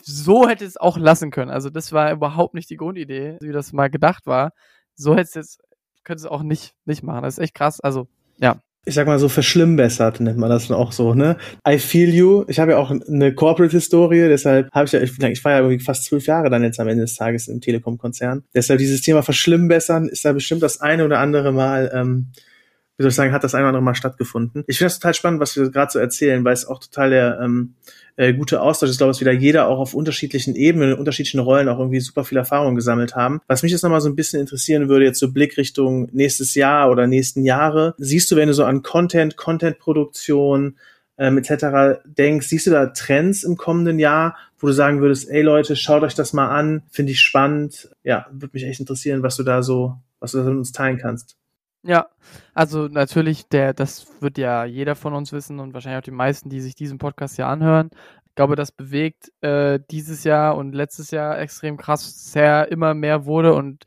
so hätte es auch lassen können. Also, das war überhaupt nicht die Grundidee, wie das mal gedacht war. So hätte es jetzt, könnte es auch nicht, nicht machen. Das ist echt krass. Also, ja ich sag mal so verschlimmbessert, nennt man das dann auch so, ne? I feel you. Ich habe ja auch eine Corporate-Historie, deshalb habe ich ja, ich, ich war ja irgendwie fast zwölf Jahre dann jetzt am Ende des Tages im Telekom-Konzern. Deshalb dieses Thema verschlimmbessern ist da bestimmt das eine oder andere Mal ähm, wie soll ich sagen, hat das ein oder andere Mal stattgefunden. Ich finde das total spannend, was wir gerade so erzählen, weil es auch total der ähm, äh, gute Austausch ist, glaube ich, wieder jeder auch auf unterschiedlichen Ebenen, in unterschiedlichen Rollen auch irgendwie super viel Erfahrung gesammelt haben. Was mich jetzt nochmal so ein bisschen interessieren würde, jetzt so Blick Richtung nächstes Jahr oder nächsten Jahre, siehst du, wenn du so an Content, Content-Produktion, ähm, etc. denkst, siehst du da Trends im kommenden Jahr, wo du sagen würdest, ey Leute, schaut euch das mal an, finde ich spannend. Ja, würde mich echt interessieren, was du da so, was du da mit uns teilen kannst. Ja, also natürlich, der, das wird ja jeder von uns wissen und wahrscheinlich auch die meisten, die sich diesen Podcast ja anhören. Ich glaube, das bewegt äh, dieses Jahr und letztes Jahr extrem krass sehr immer mehr wurde und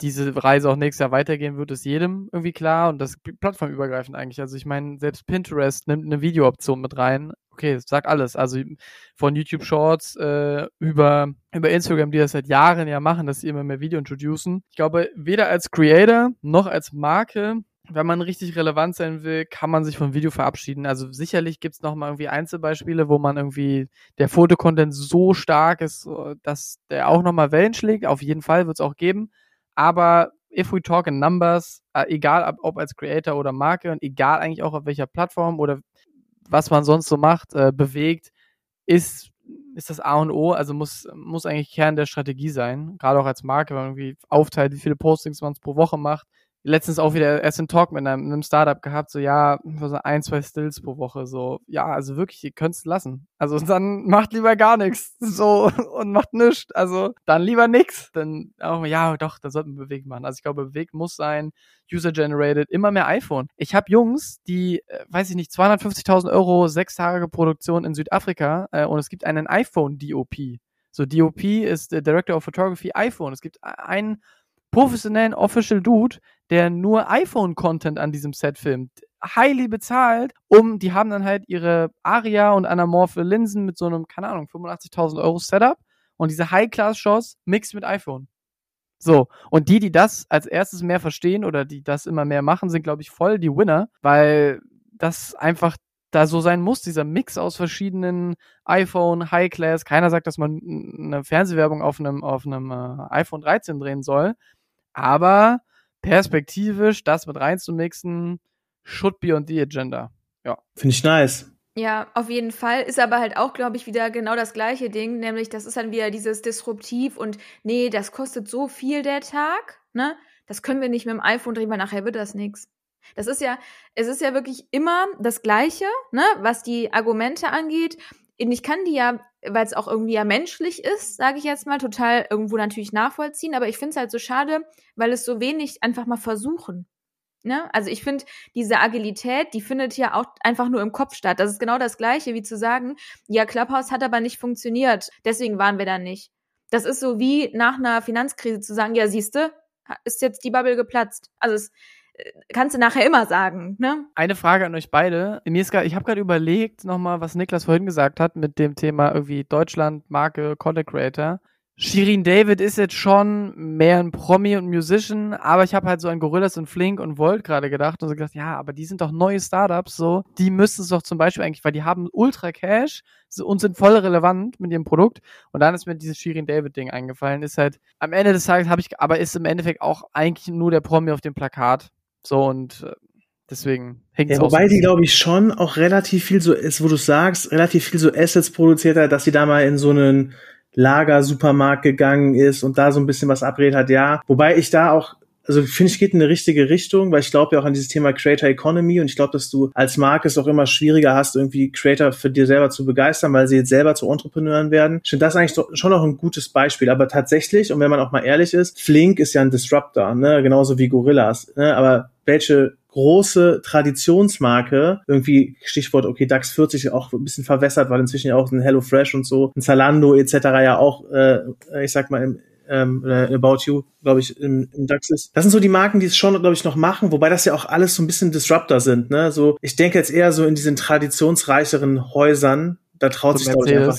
diese Reise auch nächstes Jahr weitergehen wird, ist jedem irgendwie klar und das plattformübergreifend eigentlich. Also ich meine, selbst Pinterest nimmt eine Videooption mit rein. Okay, sagt alles. Also von YouTube Shorts äh, über, über Instagram, die das seit Jahren ja machen, dass sie immer mehr Video introducen. Ich glaube, weder als Creator noch als Marke wenn man richtig relevant sein will, kann man sich vom Video verabschieden. Also sicherlich gibt's noch mal irgendwie Einzelbeispiele, wo man irgendwie der Fotocontent so stark ist, dass der auch noch mal Wellen schlägt. Auf jeden Fall wird's auch geben. Aber if we talk in numbers, äh, egal ob als Creator oder Marke und egal eigentlich auch auf welcher Plattform oder was man sonst so macht, äh, bewegt, ist, ist das A und O, also muss, muss eigentlich Kern der Strategie sein. Gerade auch als Marke, wenn man irgendwie aufteilt, wie viele Postings man pro Woche macht, letztens auch wieder erst einen Talk mit einem, einem Startup gehabt, so ja, so ein, zwei Stills pro Woche, so, ja, also wirklich, ihr könnt's lassen. Also dann macht lieber gar nichts, so, und macht nichts. Also dann lieber nix. Dann auch, ja, doch, dann sollten wir bewegt machen. Also ich glaube, bewegt muss sein, user-generated, immer mehr iPhone. Ich habe Jungs, die, äh, weiß ich nicht, 250.000 Euro, sechs Tage Produktion in Südafrika äh, und es gibt einen iPhone-DOP. So, DOP ist der Director of Photography iPhone. Es gibt einen professionellen Official Dude, der nur iPhone-Content an diesem Set filmt. Highly bezahlt, um, die haben dann halt ihre Aria und anamorphe Linsen mit so einem, keine Ahnung, 85.000 Euro Setup und diese High-Class-Shots mixed mit iPhone. So, und die, die das als erstes mehr verstehen oder die das immer mehr machen, sind, glaube ich, voll die Winner, weil das einfach da so sein muss, dieser Mix aus verschiedenen iPhone, High Class. Keiner sagt, dass man eine Fernsehwerbung auf einem, auf einem äh, iPhone 13 drehen soll. Aber perspektivisch das mit reinzumixen, should be on the agenda. Ja. Finde ich nice. Ja, auf jeden Fall. Ist aber halt auch, glaube ich, wieder genau das gleiche Ding, nämlich das ist dann wieder dieses Disruptiv und nee, das kostet so viel der Tag, ne? Das können wir nicht mit dem iPhone drehen, weil nachher wird das nix. Das ist ja, es ist ja wirklich immer das Gleiche, ne, was die Argumente angeht ich kann die ja, weil es auch irgendwie ja menschlich ist, sage ich jetzt mal, total irgendwo natürlich nachvollziehen, aber ich finde es halt so schade, weil es so wenig einfach mal versuchen. Ne? Also ich finde, diese Agilität, die findet ja auch einfach nur im Kopf statt. Das ist genau das Gleiche, wie zu sagen, ja, Clubhouse hat aber nicht funktioniert, deswegen waren wir da nicht. Das ist so wie nach einer Finanzkrise zu sagen, ja, siehste, ist jetzt die Bubble geplatzt. Also es, kannst du nachher immer sagen. Ne? Eine Frage an euch beide. Iniska, ich habe gerade überlegt nochmal, was Niklas vorhin gesagt hat mit dem Thema irgendwie Deutschland, Marke, Content Creator. Shirin David ist jetzt schon mehr ein Promi und Musician, aber ich habe halt so an Gorillas und Flink und Volt gerade gedacht und so gedacht, ja, aber die sind doch neue Startups, so, die müssten es doch zum Beispiel eigentlich, weil die haben Ultra Cash und sind voll relevant mit ihrem Produkt. Und dann ist mir dieses Shirin David Ding eingefallen, ist halt, am Ende des Tages habe ich, aber ist im Endeffekt auch eigentlich nur der Promi auf dem Plakat. So und äh, deswegen hängt es ja, Wobei die, glaube ich, schon auch relativ viel so ist, wo du sagst, relativ viel so Assets produziert hat, dass sie da mal in so einen Lager-Supermarkt gegangen ist und da so ein bisschen was abredet hat, ja. Wobei ich da auch also finde ich, geht in eine richtige Richtung, weil ich glaube ja auch an dieses Thema Creator Economy und ich glaube, dass du als Marke es auch immer schwieriger hast, irgendwie Creator für dir selber zu begeistern, weil sie jetzt selber zu Entrepreneuren werden. Ich finde das eigentlich schon noch ein gutes Beispiel. Aber tatsächlich, und wenn man auch mal ehrlich ist, Flink ist ja ein Disruptor, ne? genauso wie Gorillas. Ne? Aber welche große Traditionsmarke, irgendwie Stichwort, okay, DAX 40 auch ein bisschen verwässert, weil inzwischen ja auch ein HelloFresh und so, ein Zalando etc. ja auch, äh, ich sag mal, im ähm, About You, glaube ich, im, im DAX ist. Das sind so die Marken, die es schon, glaube ich, noch machen, wobei das ja auch alles so ein bisschen Disruptor sind. Ne? So, ich denke jetzt eher so in diesen traditionsreicheren Häusern, da traut sich, glaube ich, einfach.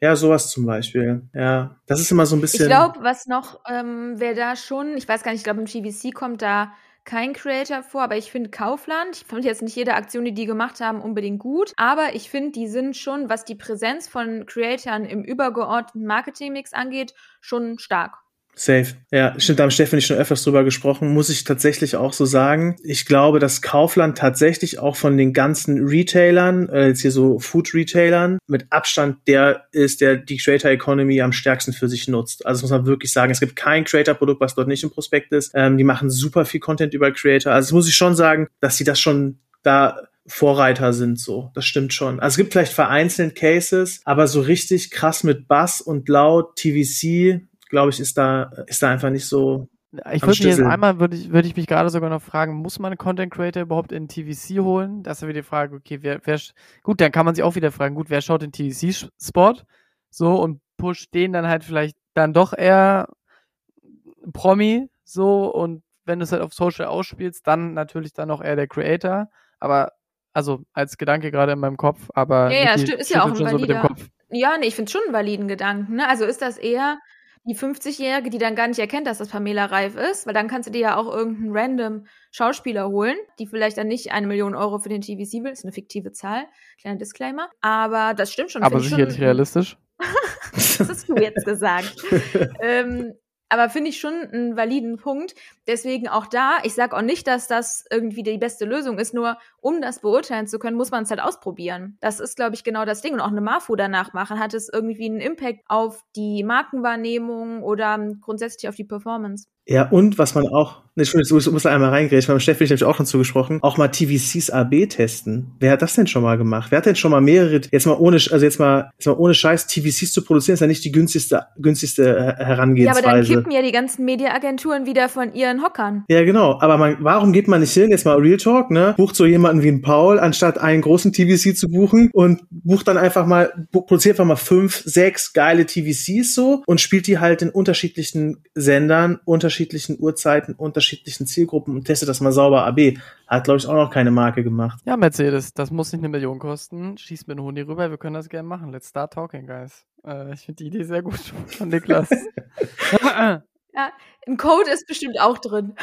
Ja, sowas zum Beispiel. Ja, das ist immer so ein bisschen. Ich glaube, was noch, ähm, wer da schon, ich weiß gar nicht, ich glaube, im GVC kommt da kein Creator vor, aber ich finde Kaufland, ich finde jetzt nicht jede Aktion, die die gemacht haben, unbedingt gut, aber ich finde, die sind schon, was die Präsenz von Creatoren im übergeordneten Marketingmix angeht, schon stark. Safe. Ja, stimmt, da haben Stefan schon öfters drüber gesprochen, muss ich tatsächlich auch so sagen. Ich glaube, dass Kaufland tatsächlich auch von den ganzen Retailern, äh, jetzt hier so Food-Retailern, mit Abstand der ist, der die Creator Economy am stärksten für sich nutzt. Also das muss man wirklich sagen. Es gibt kein Creator-Produkt, was dort nicht im Prospekt ist. Ähm, die machen super viel Content über Creator. Also das muss ich schon sagen, dass sie das schon da Vorreiter sind so. Das stimmt schon. Also es gibt vielleicht vereinzelt Cases, aber so richtig krass mit Bass und laut TVC, glaube ich, ist da, ist da einfach nicht so. Ich würde mich jetzt einmal, würde ich, würde ich mich gerade sogar noch fragen, muss man einen Content Creator überhaupt in TVC holen? Das ist ja wieder die Frage, okay, wer, wer, gut, dann kann man sich auch wieder fragen, gut, wer schaut den TVC-Spot? So, und pusht den dann halt vielleicht dann doch eher Promi, so, und wenn du es halt auf Social ausspielst, dann natürlich dann auch eher der Creator. Aber also als Gedanke gerade in meinem Kopf, aber ja, ja, stimmt, ist ja auch ein valider, so Ja, nee, ich finde schon einen validen Gedanken. Ne? Also ist das eher die 50-Jährige, die dann gar nicht erkennt, dass das Pamela Reif ist, weil dann kannst du dir ja auch irgendeinen random Schauspieler holen, die vielleicht dann nicht eine Million Euro für den TVC will, ist eine fiktive Zahl, kleiner Disclaimer. Aber das stimmt schon. Aber sicherlich schon, realistisch. das hast du jetzt gesagt. ähm, aber finde ich schon einen validen Punkt. Deswegen auch da, ich sage auch nicht, dass das irgendwie die beste Lösung ist, nur um das beurteilen zu können, muss man es halt ausprobieren. Das ist, glaube ich, genau das Ding. Und auch eine Marfu danach machen, hat es irgendwie einen Impact auf die Markenwahrnehmung oder grundsätzlich auf die Performance. Ja, und was man auch, ne, Entschuldigung, ich muss da einmal reingreifen, beim Steffi nämlich auch schon zugesprochen, auch mal TVCs AB testen. Wer hat das denn schon mal gemacht? Wer hat denn schon mal mehrere, jetzt mal ohne, also jetzt mal, jetzt mal ohne Scheiß, TVCs zu produzieren, ist ja nicht die günstigste, günstigste Herangehensweise. Ja, aber dann kippen ja die ganzen Mediaagenturen wieder von ihren Hockern. Ja, genau. Aber man, warum geht man nicht hin, jetzt mal Real Talk, ne? Bucht so jemanden wie ein Paul, anstatt einen großen TVC zu buchen und bucht dann einfach mal, produziert einfach mal fünf, sechs geile TVCs so und spielt die halt in unterschiedlichen Sendern, unterschiedlichen unterschiedlichen Uhrzeiten, unterschiedlichen Zielgruppen und testet das mal sauber AB. Hat, glaube ich, auch noch keine Marke gemacht. Ja, Mercedes, das muss nicht eine Million kosten. Schieß mir einen Huni rüber, wir können das gerne machen. Let's start talking, guys. Äh, ich finde die Idee sehr gut von Niklas. ja, ein Code ist bestimmt auch drin.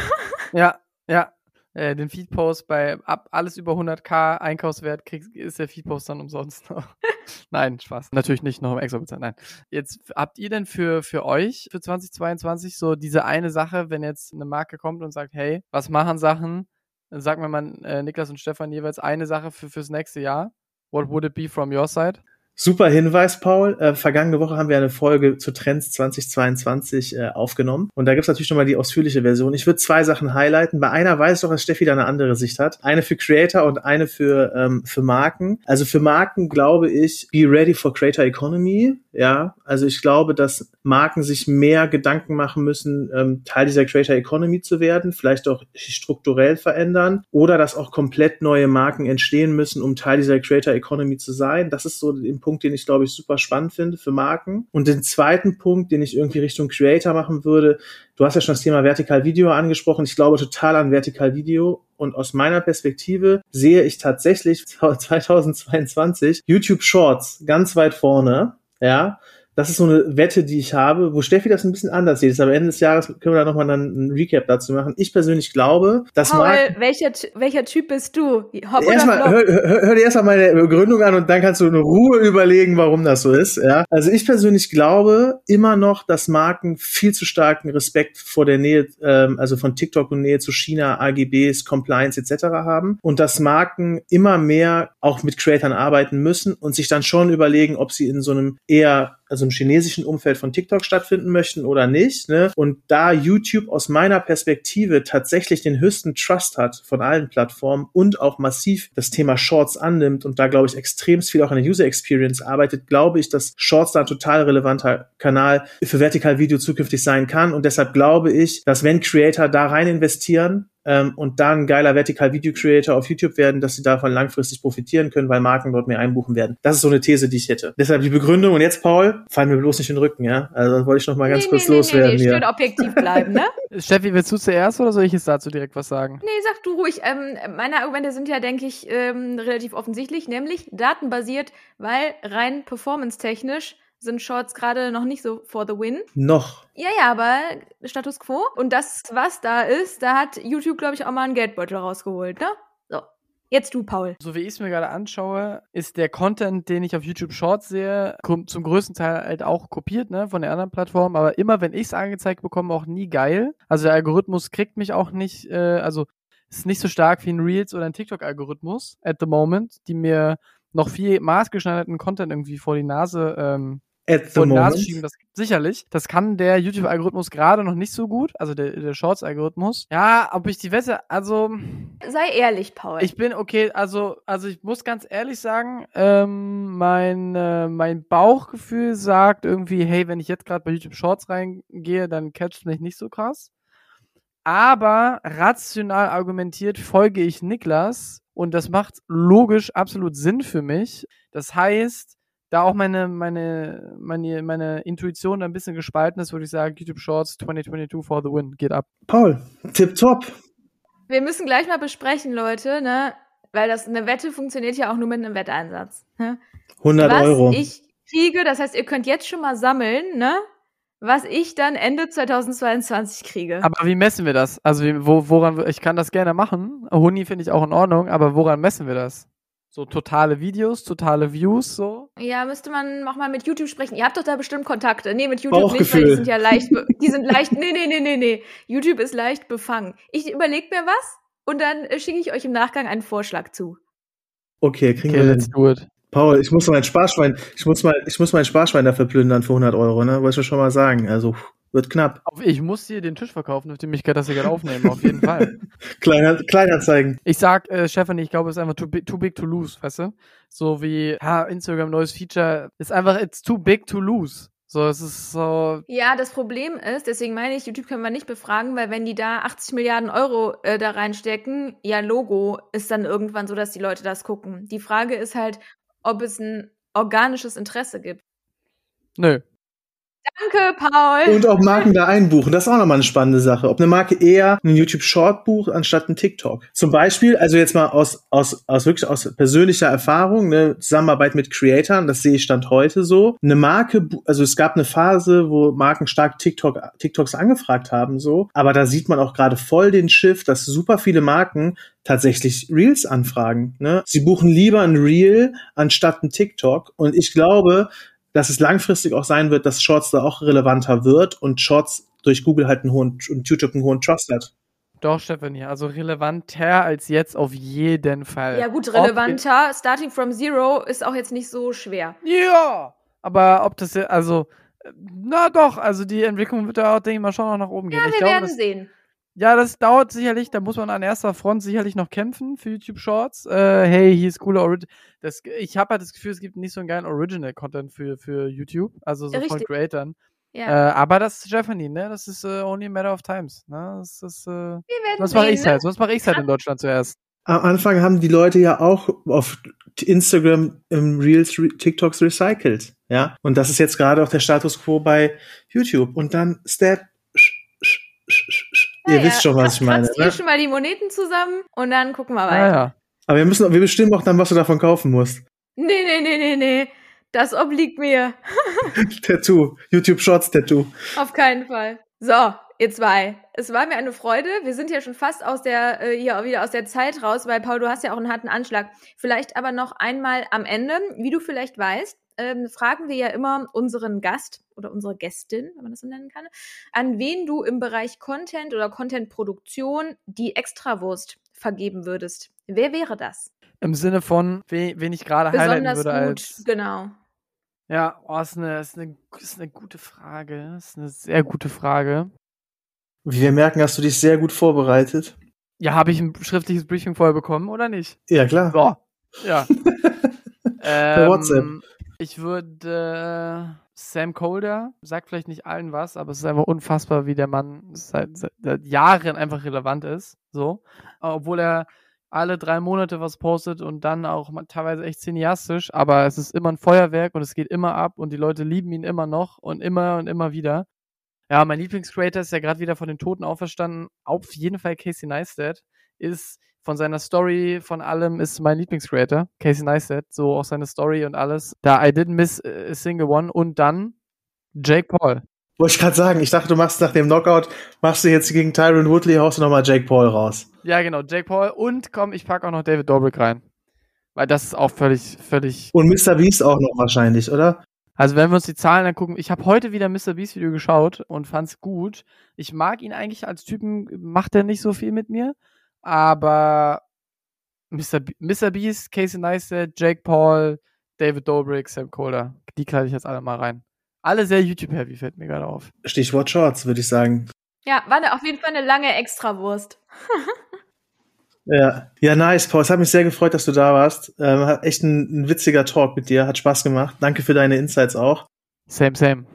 ja, ja, äh, den Feedpost bei ab alles über 100k Einkaufswert kriegst, ist der Feedpost dann umsonst. Nein, Spaß. Natürlich nicht noch extra bezahlt. Nein. Jetzt habt ihr denn für, für euch für 2022 so diese eine Sache, wenn jetzt eine Marke kommt und sagt, hey, was machen Sachen? Sagen wir mal äh, Niklas und Stefan jeweils eine Sache für fürs nächste Jahr. What would it be from your side? Super Hinweis, Paul. Äh, vergangene Woche haben wir eine Folge zu Trends 2022 äh, aufgenommen. Und da gibt's natürlich nochmal die ausführliche Version. Ich würde zwei Sachen highlighten. Bei einer weiß ich doch, dass Steffi da eine andere Sicht hat. Eine für Creator und eine für, ähm, für Marken. Also für Marken glaube ich, be ready for Creator Economy. Ja, also ich glaube, dass Marken sich mehr Gedanken machen müssen, ähm, Teil dieser Creator Economy zu werden, vielleicht auch strukturell verändern oder dass auch komplett neue Marken entstehen müssen, um Teil dieser Creator Economy zu sein. Das ist so ein Punkt, den ich glaube ich super spannend finde für Marken. Und den zweiten Punkt, den ich irgendwie Richtung Creator machen würde, du hast ja schon das Thema Vertikal Video angesprochen. Ich glaube total an Vertikal Video und aus meiner Perspektive sehe ich tatsächlich 2022 YouTube Shorts ganz weit vorne ja, das ist so eine Wette, die ich habe, wo Steffi das ein bisschen anders sieht. Aber Ende des Jahres können wir da nochmal dann ein Recap dazu machen. Ich persönlich glaube, dass Paul, Mark welcher, welcher Typ bist du? Hopp erstmal, hör, hör, hör dir erstmal meine Begründung an und dann kannst du in Ruhe überlegen, warum das so ist. Ja? Also ich persönlich glaube immer noch, dass Marken viel zu starken Respekt vor der Nähe, ähm, also von TikTok und Nähe zu China, AGBs, Compliance etc. haben und dass Marken immer mehr auch mit Creatern arbeiten müssen und sich dann schon überlegen, ob sie in so einem eher also im chinesischen Umfeld von TikTok stattfinden möchten oder nicht. Ne? Und da YouTube aus meiner Perspektive tatsächlich den höchsten Trust hat von allen Plattformen und auch massiv das Thema Shorts annimmt und da glaube ich extrem viel auch an der User Experience arbeitet, glaube ich, dass Shorts da ein total relevanter Kanal für Vertikal Video zukünftig sein kann. Und deshalb glaube ich, dass wenn Creator da rein investieren, ähm, und dann ein geiler Vertical Video Creator auf YouTube werden, dass sie davon langfristig profitieren können, weil Marken dort mehr einbuchen werden. Das ist so eine These, die ich hätte. Deshalb die Begründung. Und jetzt, Paul, fallen mir bloß nicht in den Rücken, ja? Also wollte ich noch mal ganz nee, kurz nee, loswerden. Nee, nee, schön objektiv bleiben, ne? Steffi, willst du zuerst oder soll ich jetzt dazu direkt was sagen? Nee, sag du ruhig. Ähm, meine Argumente sind ja, denke ich, ähm, relativ offensichtlich, nämlich datenbasiert, weil rein performance-technisch sind Shorts gerade noch nicht so for the win. Noch. Ja, ja, aber Status quo. Und das, was da ist, da hat YouTube, glaube ich, auch mal einen Geldbeutel rausgeholt, ne? So. Jetzt du, Paul. So wie ich es mir gerade anschaue, ist der Content, den ich auf YouTube Shorts sehe, zum größten Teil halt auch kopiert, ne, von der anderen Plattform. Aber immer, wenn ich es angezeigt bekomme, auch nie geil. Also der Algorithmus kriegt mich auch nicht, äh, also ist nicht so stark wie ein Reels oder ein TikTok-Algorithmus at the moment, die mir noch viel maßgeschneiderten Content irgendwie vor die Nase ähm, At the Nase moment. schieben. Das sicherlich. Das kann der YouTube-Algorithmus gerade noch nicht so gut. Also der, der Shorts-Algorithmus. Ja, ob ich die Wette, also Sei ehrlich, Paul. ich bin okay, also, also ich muss ganz ehrlich sagen, ähm, mein, äh, mein Bauchgefühl sagt irgendwie, hey, wenn ich jetzt gerade bei YouTube Shorts reingehe, dann catcht mich nicht so krass. Aber rational argumentiert folge ich Niklas und das macht logisch absolut Sinn für mich. Das heißt, da auch meine, meine, meine, meine Intuition ein bisschen gespalten ist, würde ich sagen, YouTube Shorts 2022 for the win. Geht ab. Paul, tipptopp. Wir müssen gleich mal besprechen, Leute, ne? Weil das eine Wette funktioniert ja auch nur mit einem Wetteinsatz. Ne? 100 was Euro. ich kriege, das heißt, ihr könnt jetzt schon mal sammeln, ne? Was ich dann Ende 2022 kriege. Aber wie messen wir das? Also wie, wo, woran, ich kann das gerne machen. Huni finde ich auch in Ordnung, aber woran messen wir das? So totale Videos, totale Views, so? Ja, müsste man auch mal mit YouTube sprechen. Ihr habt doch da bestimmt Kontakte. Nee, mit YouTube nicht, weil Bauchgefühl. die sind ja leicht, die sind leicht, nee, nee, nee, nee, nee. YouTube ist leicht befangen. Ich überlege mir was und dann äh, schicke ich euch im Nachgang einen Vorschlag zu. Okay, kriegen Okay, wir let's do it. Paul, ich muss mein Sparschwein, ich muss mal, ich muss mein Sparschwein dafür plündern für 100 Euro, ne? Wollte ich schon mal sagen. Also, wird knapp. Ich muss hier den Tisch verkaufen, auf dem ich das hier gerade aufnehme, auf jeden Fall. Kleiner, Kleinanzeigen. Ich sag, äh, Stephanie, ich glaube, es ist einfach too big, too big to lose, weißt du? So wie, ja, Instagram neues Feature, ist einfach, it's too big to lose. So, es ist so, Ja, das Problem ist, deswegen meine ich, YouTube können wir nicht befragen, weil wenn die da 80 Milliarden Euro äh, da reinstecken, ja, Logo ist dann irgendwann so, dass die Leute das gucken. Die Frage ist halt, ob es ein organisches Interesse gibt. nö. Danke, Paul. Und ob Marken da einbuchen, das ist auch nochmal eine spannende Sache. Ob eine Marke eher einen YouTube Short bucht, anstatt einen TikTok. Zum Beispiel, also jetzt mal aus, aus, aus wirklich aus persönlicher Erfahrung, ne, Zusammenarbeit mit Creatoren, das sehe ich Stand heute so. Eine Marke, also es gab eine Phase, wo Marken stark TikTok, TikToks angefragt haben, so. Aber da sieht man auch gerade voll den Shift, dass super viele Marken tatsächlich Reels anfragen. Ne? Sie buchen lieber ein Reel anstatt ein TikTok. Und ich glaube, dass es langfristig auch sein wird, dass Shorts da auch relevanter wird und Shorts durch Google halt einen hohen und YouTube einen hohen Trust hat. Doch, Stephanie, also relevanter als jetzt auf jeden Fall. Ja, gut, Ob- relevanter. Starting from Zero ist auch jetzt nicht so schwer. Ja! Aber ob das, also, na doch, also die Entwicklung wird da auch, denke ich mal, schon noch nach oben gehen. Ja, ich wir glaube, werden das, sehen. Ja, das dauert sicherlich, da muss man an erster Front sicherlich noch kämpfen für YouTube Shorts. Äh, hey, hier ist cooler Origin. Das, ich habe halt das Gefühl, es gibt nicht so einen geilen Original-Content für, für YouTube, also so Ja, von richtig. Creatern. Ja, Äh, aber das ist Stephanie, ne? Das ist äh, only a matter of times. Ne? Das ist, äh, wir werden sonst mache ich's ne? halt, sonst mache ich's halt in Deutschland zuerst. Am Anfang haben die Leute ja auch auf Instagram im Reels Re TikToks recycelt. Ja. Und das ist jetzt gerade auch der Status quo bei YouTube. Und dann Step. sch- sch- sch- Ihr ja. wisst schon, was ich meine. Kratzt ihr Ne? schon mal die Moneten zusammen und dann gucken wir Ah, weiter. ja. Aber wir müssen, wir bestimmen auch dann, was du davon kaufen musst. Nee, nee, nee, nee, nee. Das obliegt mir. Tattoo. YouTube Shorts Tattoo. Auf keinen Fall. So, ihr zwei. Es war mir eine Freude. Wir sind ja schon fast aus der, äh, hier wieder aus der Zeit raus, weil Paul, du hast ja auch einen harten Anschlag. Vielleicht aber noch einmal am Ende, wie du vielleicht weißt, ähm, fragen wir ja immer unseren Gast oder unsere Gästin, wenn man das so nennen kann, an wen du im Bereich Content oder Contentproduktion die Extrawurst vergeben würdest. Wer wäre das? Im Sinne von, wen, wen ich gerade highlighten Besonders würde gut, als. genau. Ja, oh, ist eine, ist, eine, ist eine gute Frage. Ist eine sehr gute Frage. Wie wir merken, hast du dich sehr gut vorbereitet. Ja, habe ich ein schriftliches Briefing vorher bekommen oder nicht? Ja, klar. So. Ja. ähm, WhatsApp. Ich würde äh, Sam Colder, sagt vielleicht nicht allen was, aber es ist einfach unfassbar, wie der Mann seit, seit, Jahren einfach relevant ist. So. Obwohl er alle drei Monate was postet und dann auch teilweise echt cineastisch, aber es ist immer ein Feuerwerk und es geht immer ab und die Leute lieben ihn immer noch und immer und immer wieder. Ja, mein Lieblingscreator ist ja gerade wieder von den Toten auferstanden. Auf jeden Fall Casey Neistat ist von seiner Story, von allem ist mein Lieblingscreator, Casey Neistat, so auch seine Story und alles. Da I didn't miss a single one und dann Jake Paul. Wollte ich gerade sagen, ich dachte, du machst nach dem Knockout, machst du jetzt gegen Tyron Woodley, haust du nochmal Jake Paul raus. Ja, genau, Jake Paul und komm, ich pack auch noch David Dobrik rein. Weil das ist auch völlig, völlig. Und Mr. Beast auch noch wahrscheinlich, oder? Also wenn wir uns die Zahlen angucken, ich habe heute wieder Mr. Beast Video geschaut und fand's gut. Ich mag ihn eigentlich als Typen, macht er nicht so viel mit mir, aber Mr. Be Mr. Beast, Casey Neistat, Jake Paul, David Dobrik, Sam Kohler, die kleide ich jetzt alle mal rein. alle sehr YouTube-heavy, fällt mir gerade auf. Stichwort Shorts, würde ich sagen. Ja, war eine, auf jeden Fall eine lange Extrawurst. ja. ja, nice, Paul. Es hat mich sehr gefreut, dass du da warst. Ähm, hat echt ein, ein witziger Talk mit dir. Hat Spaß gemacht. Danke für deine Insights auch. Same, same.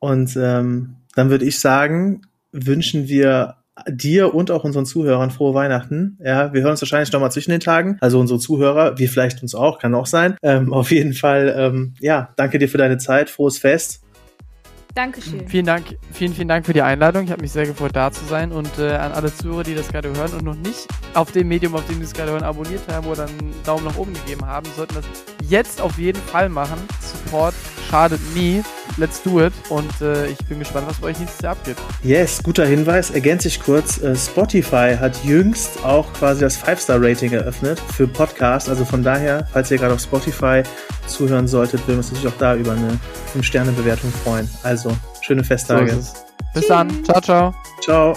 Und ähm, dann würde ich sagen, wünschen wir dir und auch unseren Zuhörern frohe Weihnachten. Ja, wir hören uns wahrscheinlich noch mal zwischen den Tagen. Also unsere Zuhörer, wir vielleicht uns auch, kann auch sein. Ähm, auf jeden Fall, ähm, ja, danke dir für deine Zeit. Frohes Fest. Dankeschön. Vielen Dank, vielen, vielen Dank für die Einladung. Ich habe mich sehr gefreut, da zu sein. Und äh, an alle Zuhörer, die das gerade hören und noch nicht auf dem Medium, auf dem sie es gerade hören, abonniert haben oder einen Daumen nach oben gegeben haben, sollten das jetzt auf jeden Fall machen. Support schadet nie. Let's do it. Und äh, ich bin gespannt, was bei euch nächstes Jahr abgeht. Yes, guter Hinweis. Ergänze ich kurz. Äh, Spotify hat jüngst auch quasi das Five-Star-Rating eröffnet für Podcasts. Also von daher, falls ihr gerade auf Spotify zuhören solltet, würden wir uns natürlich auch da über eine 5-Sterne-Bewertung freuen. Also, schöne Festtage. So Bis dann. Ciao, ciao. Ciao.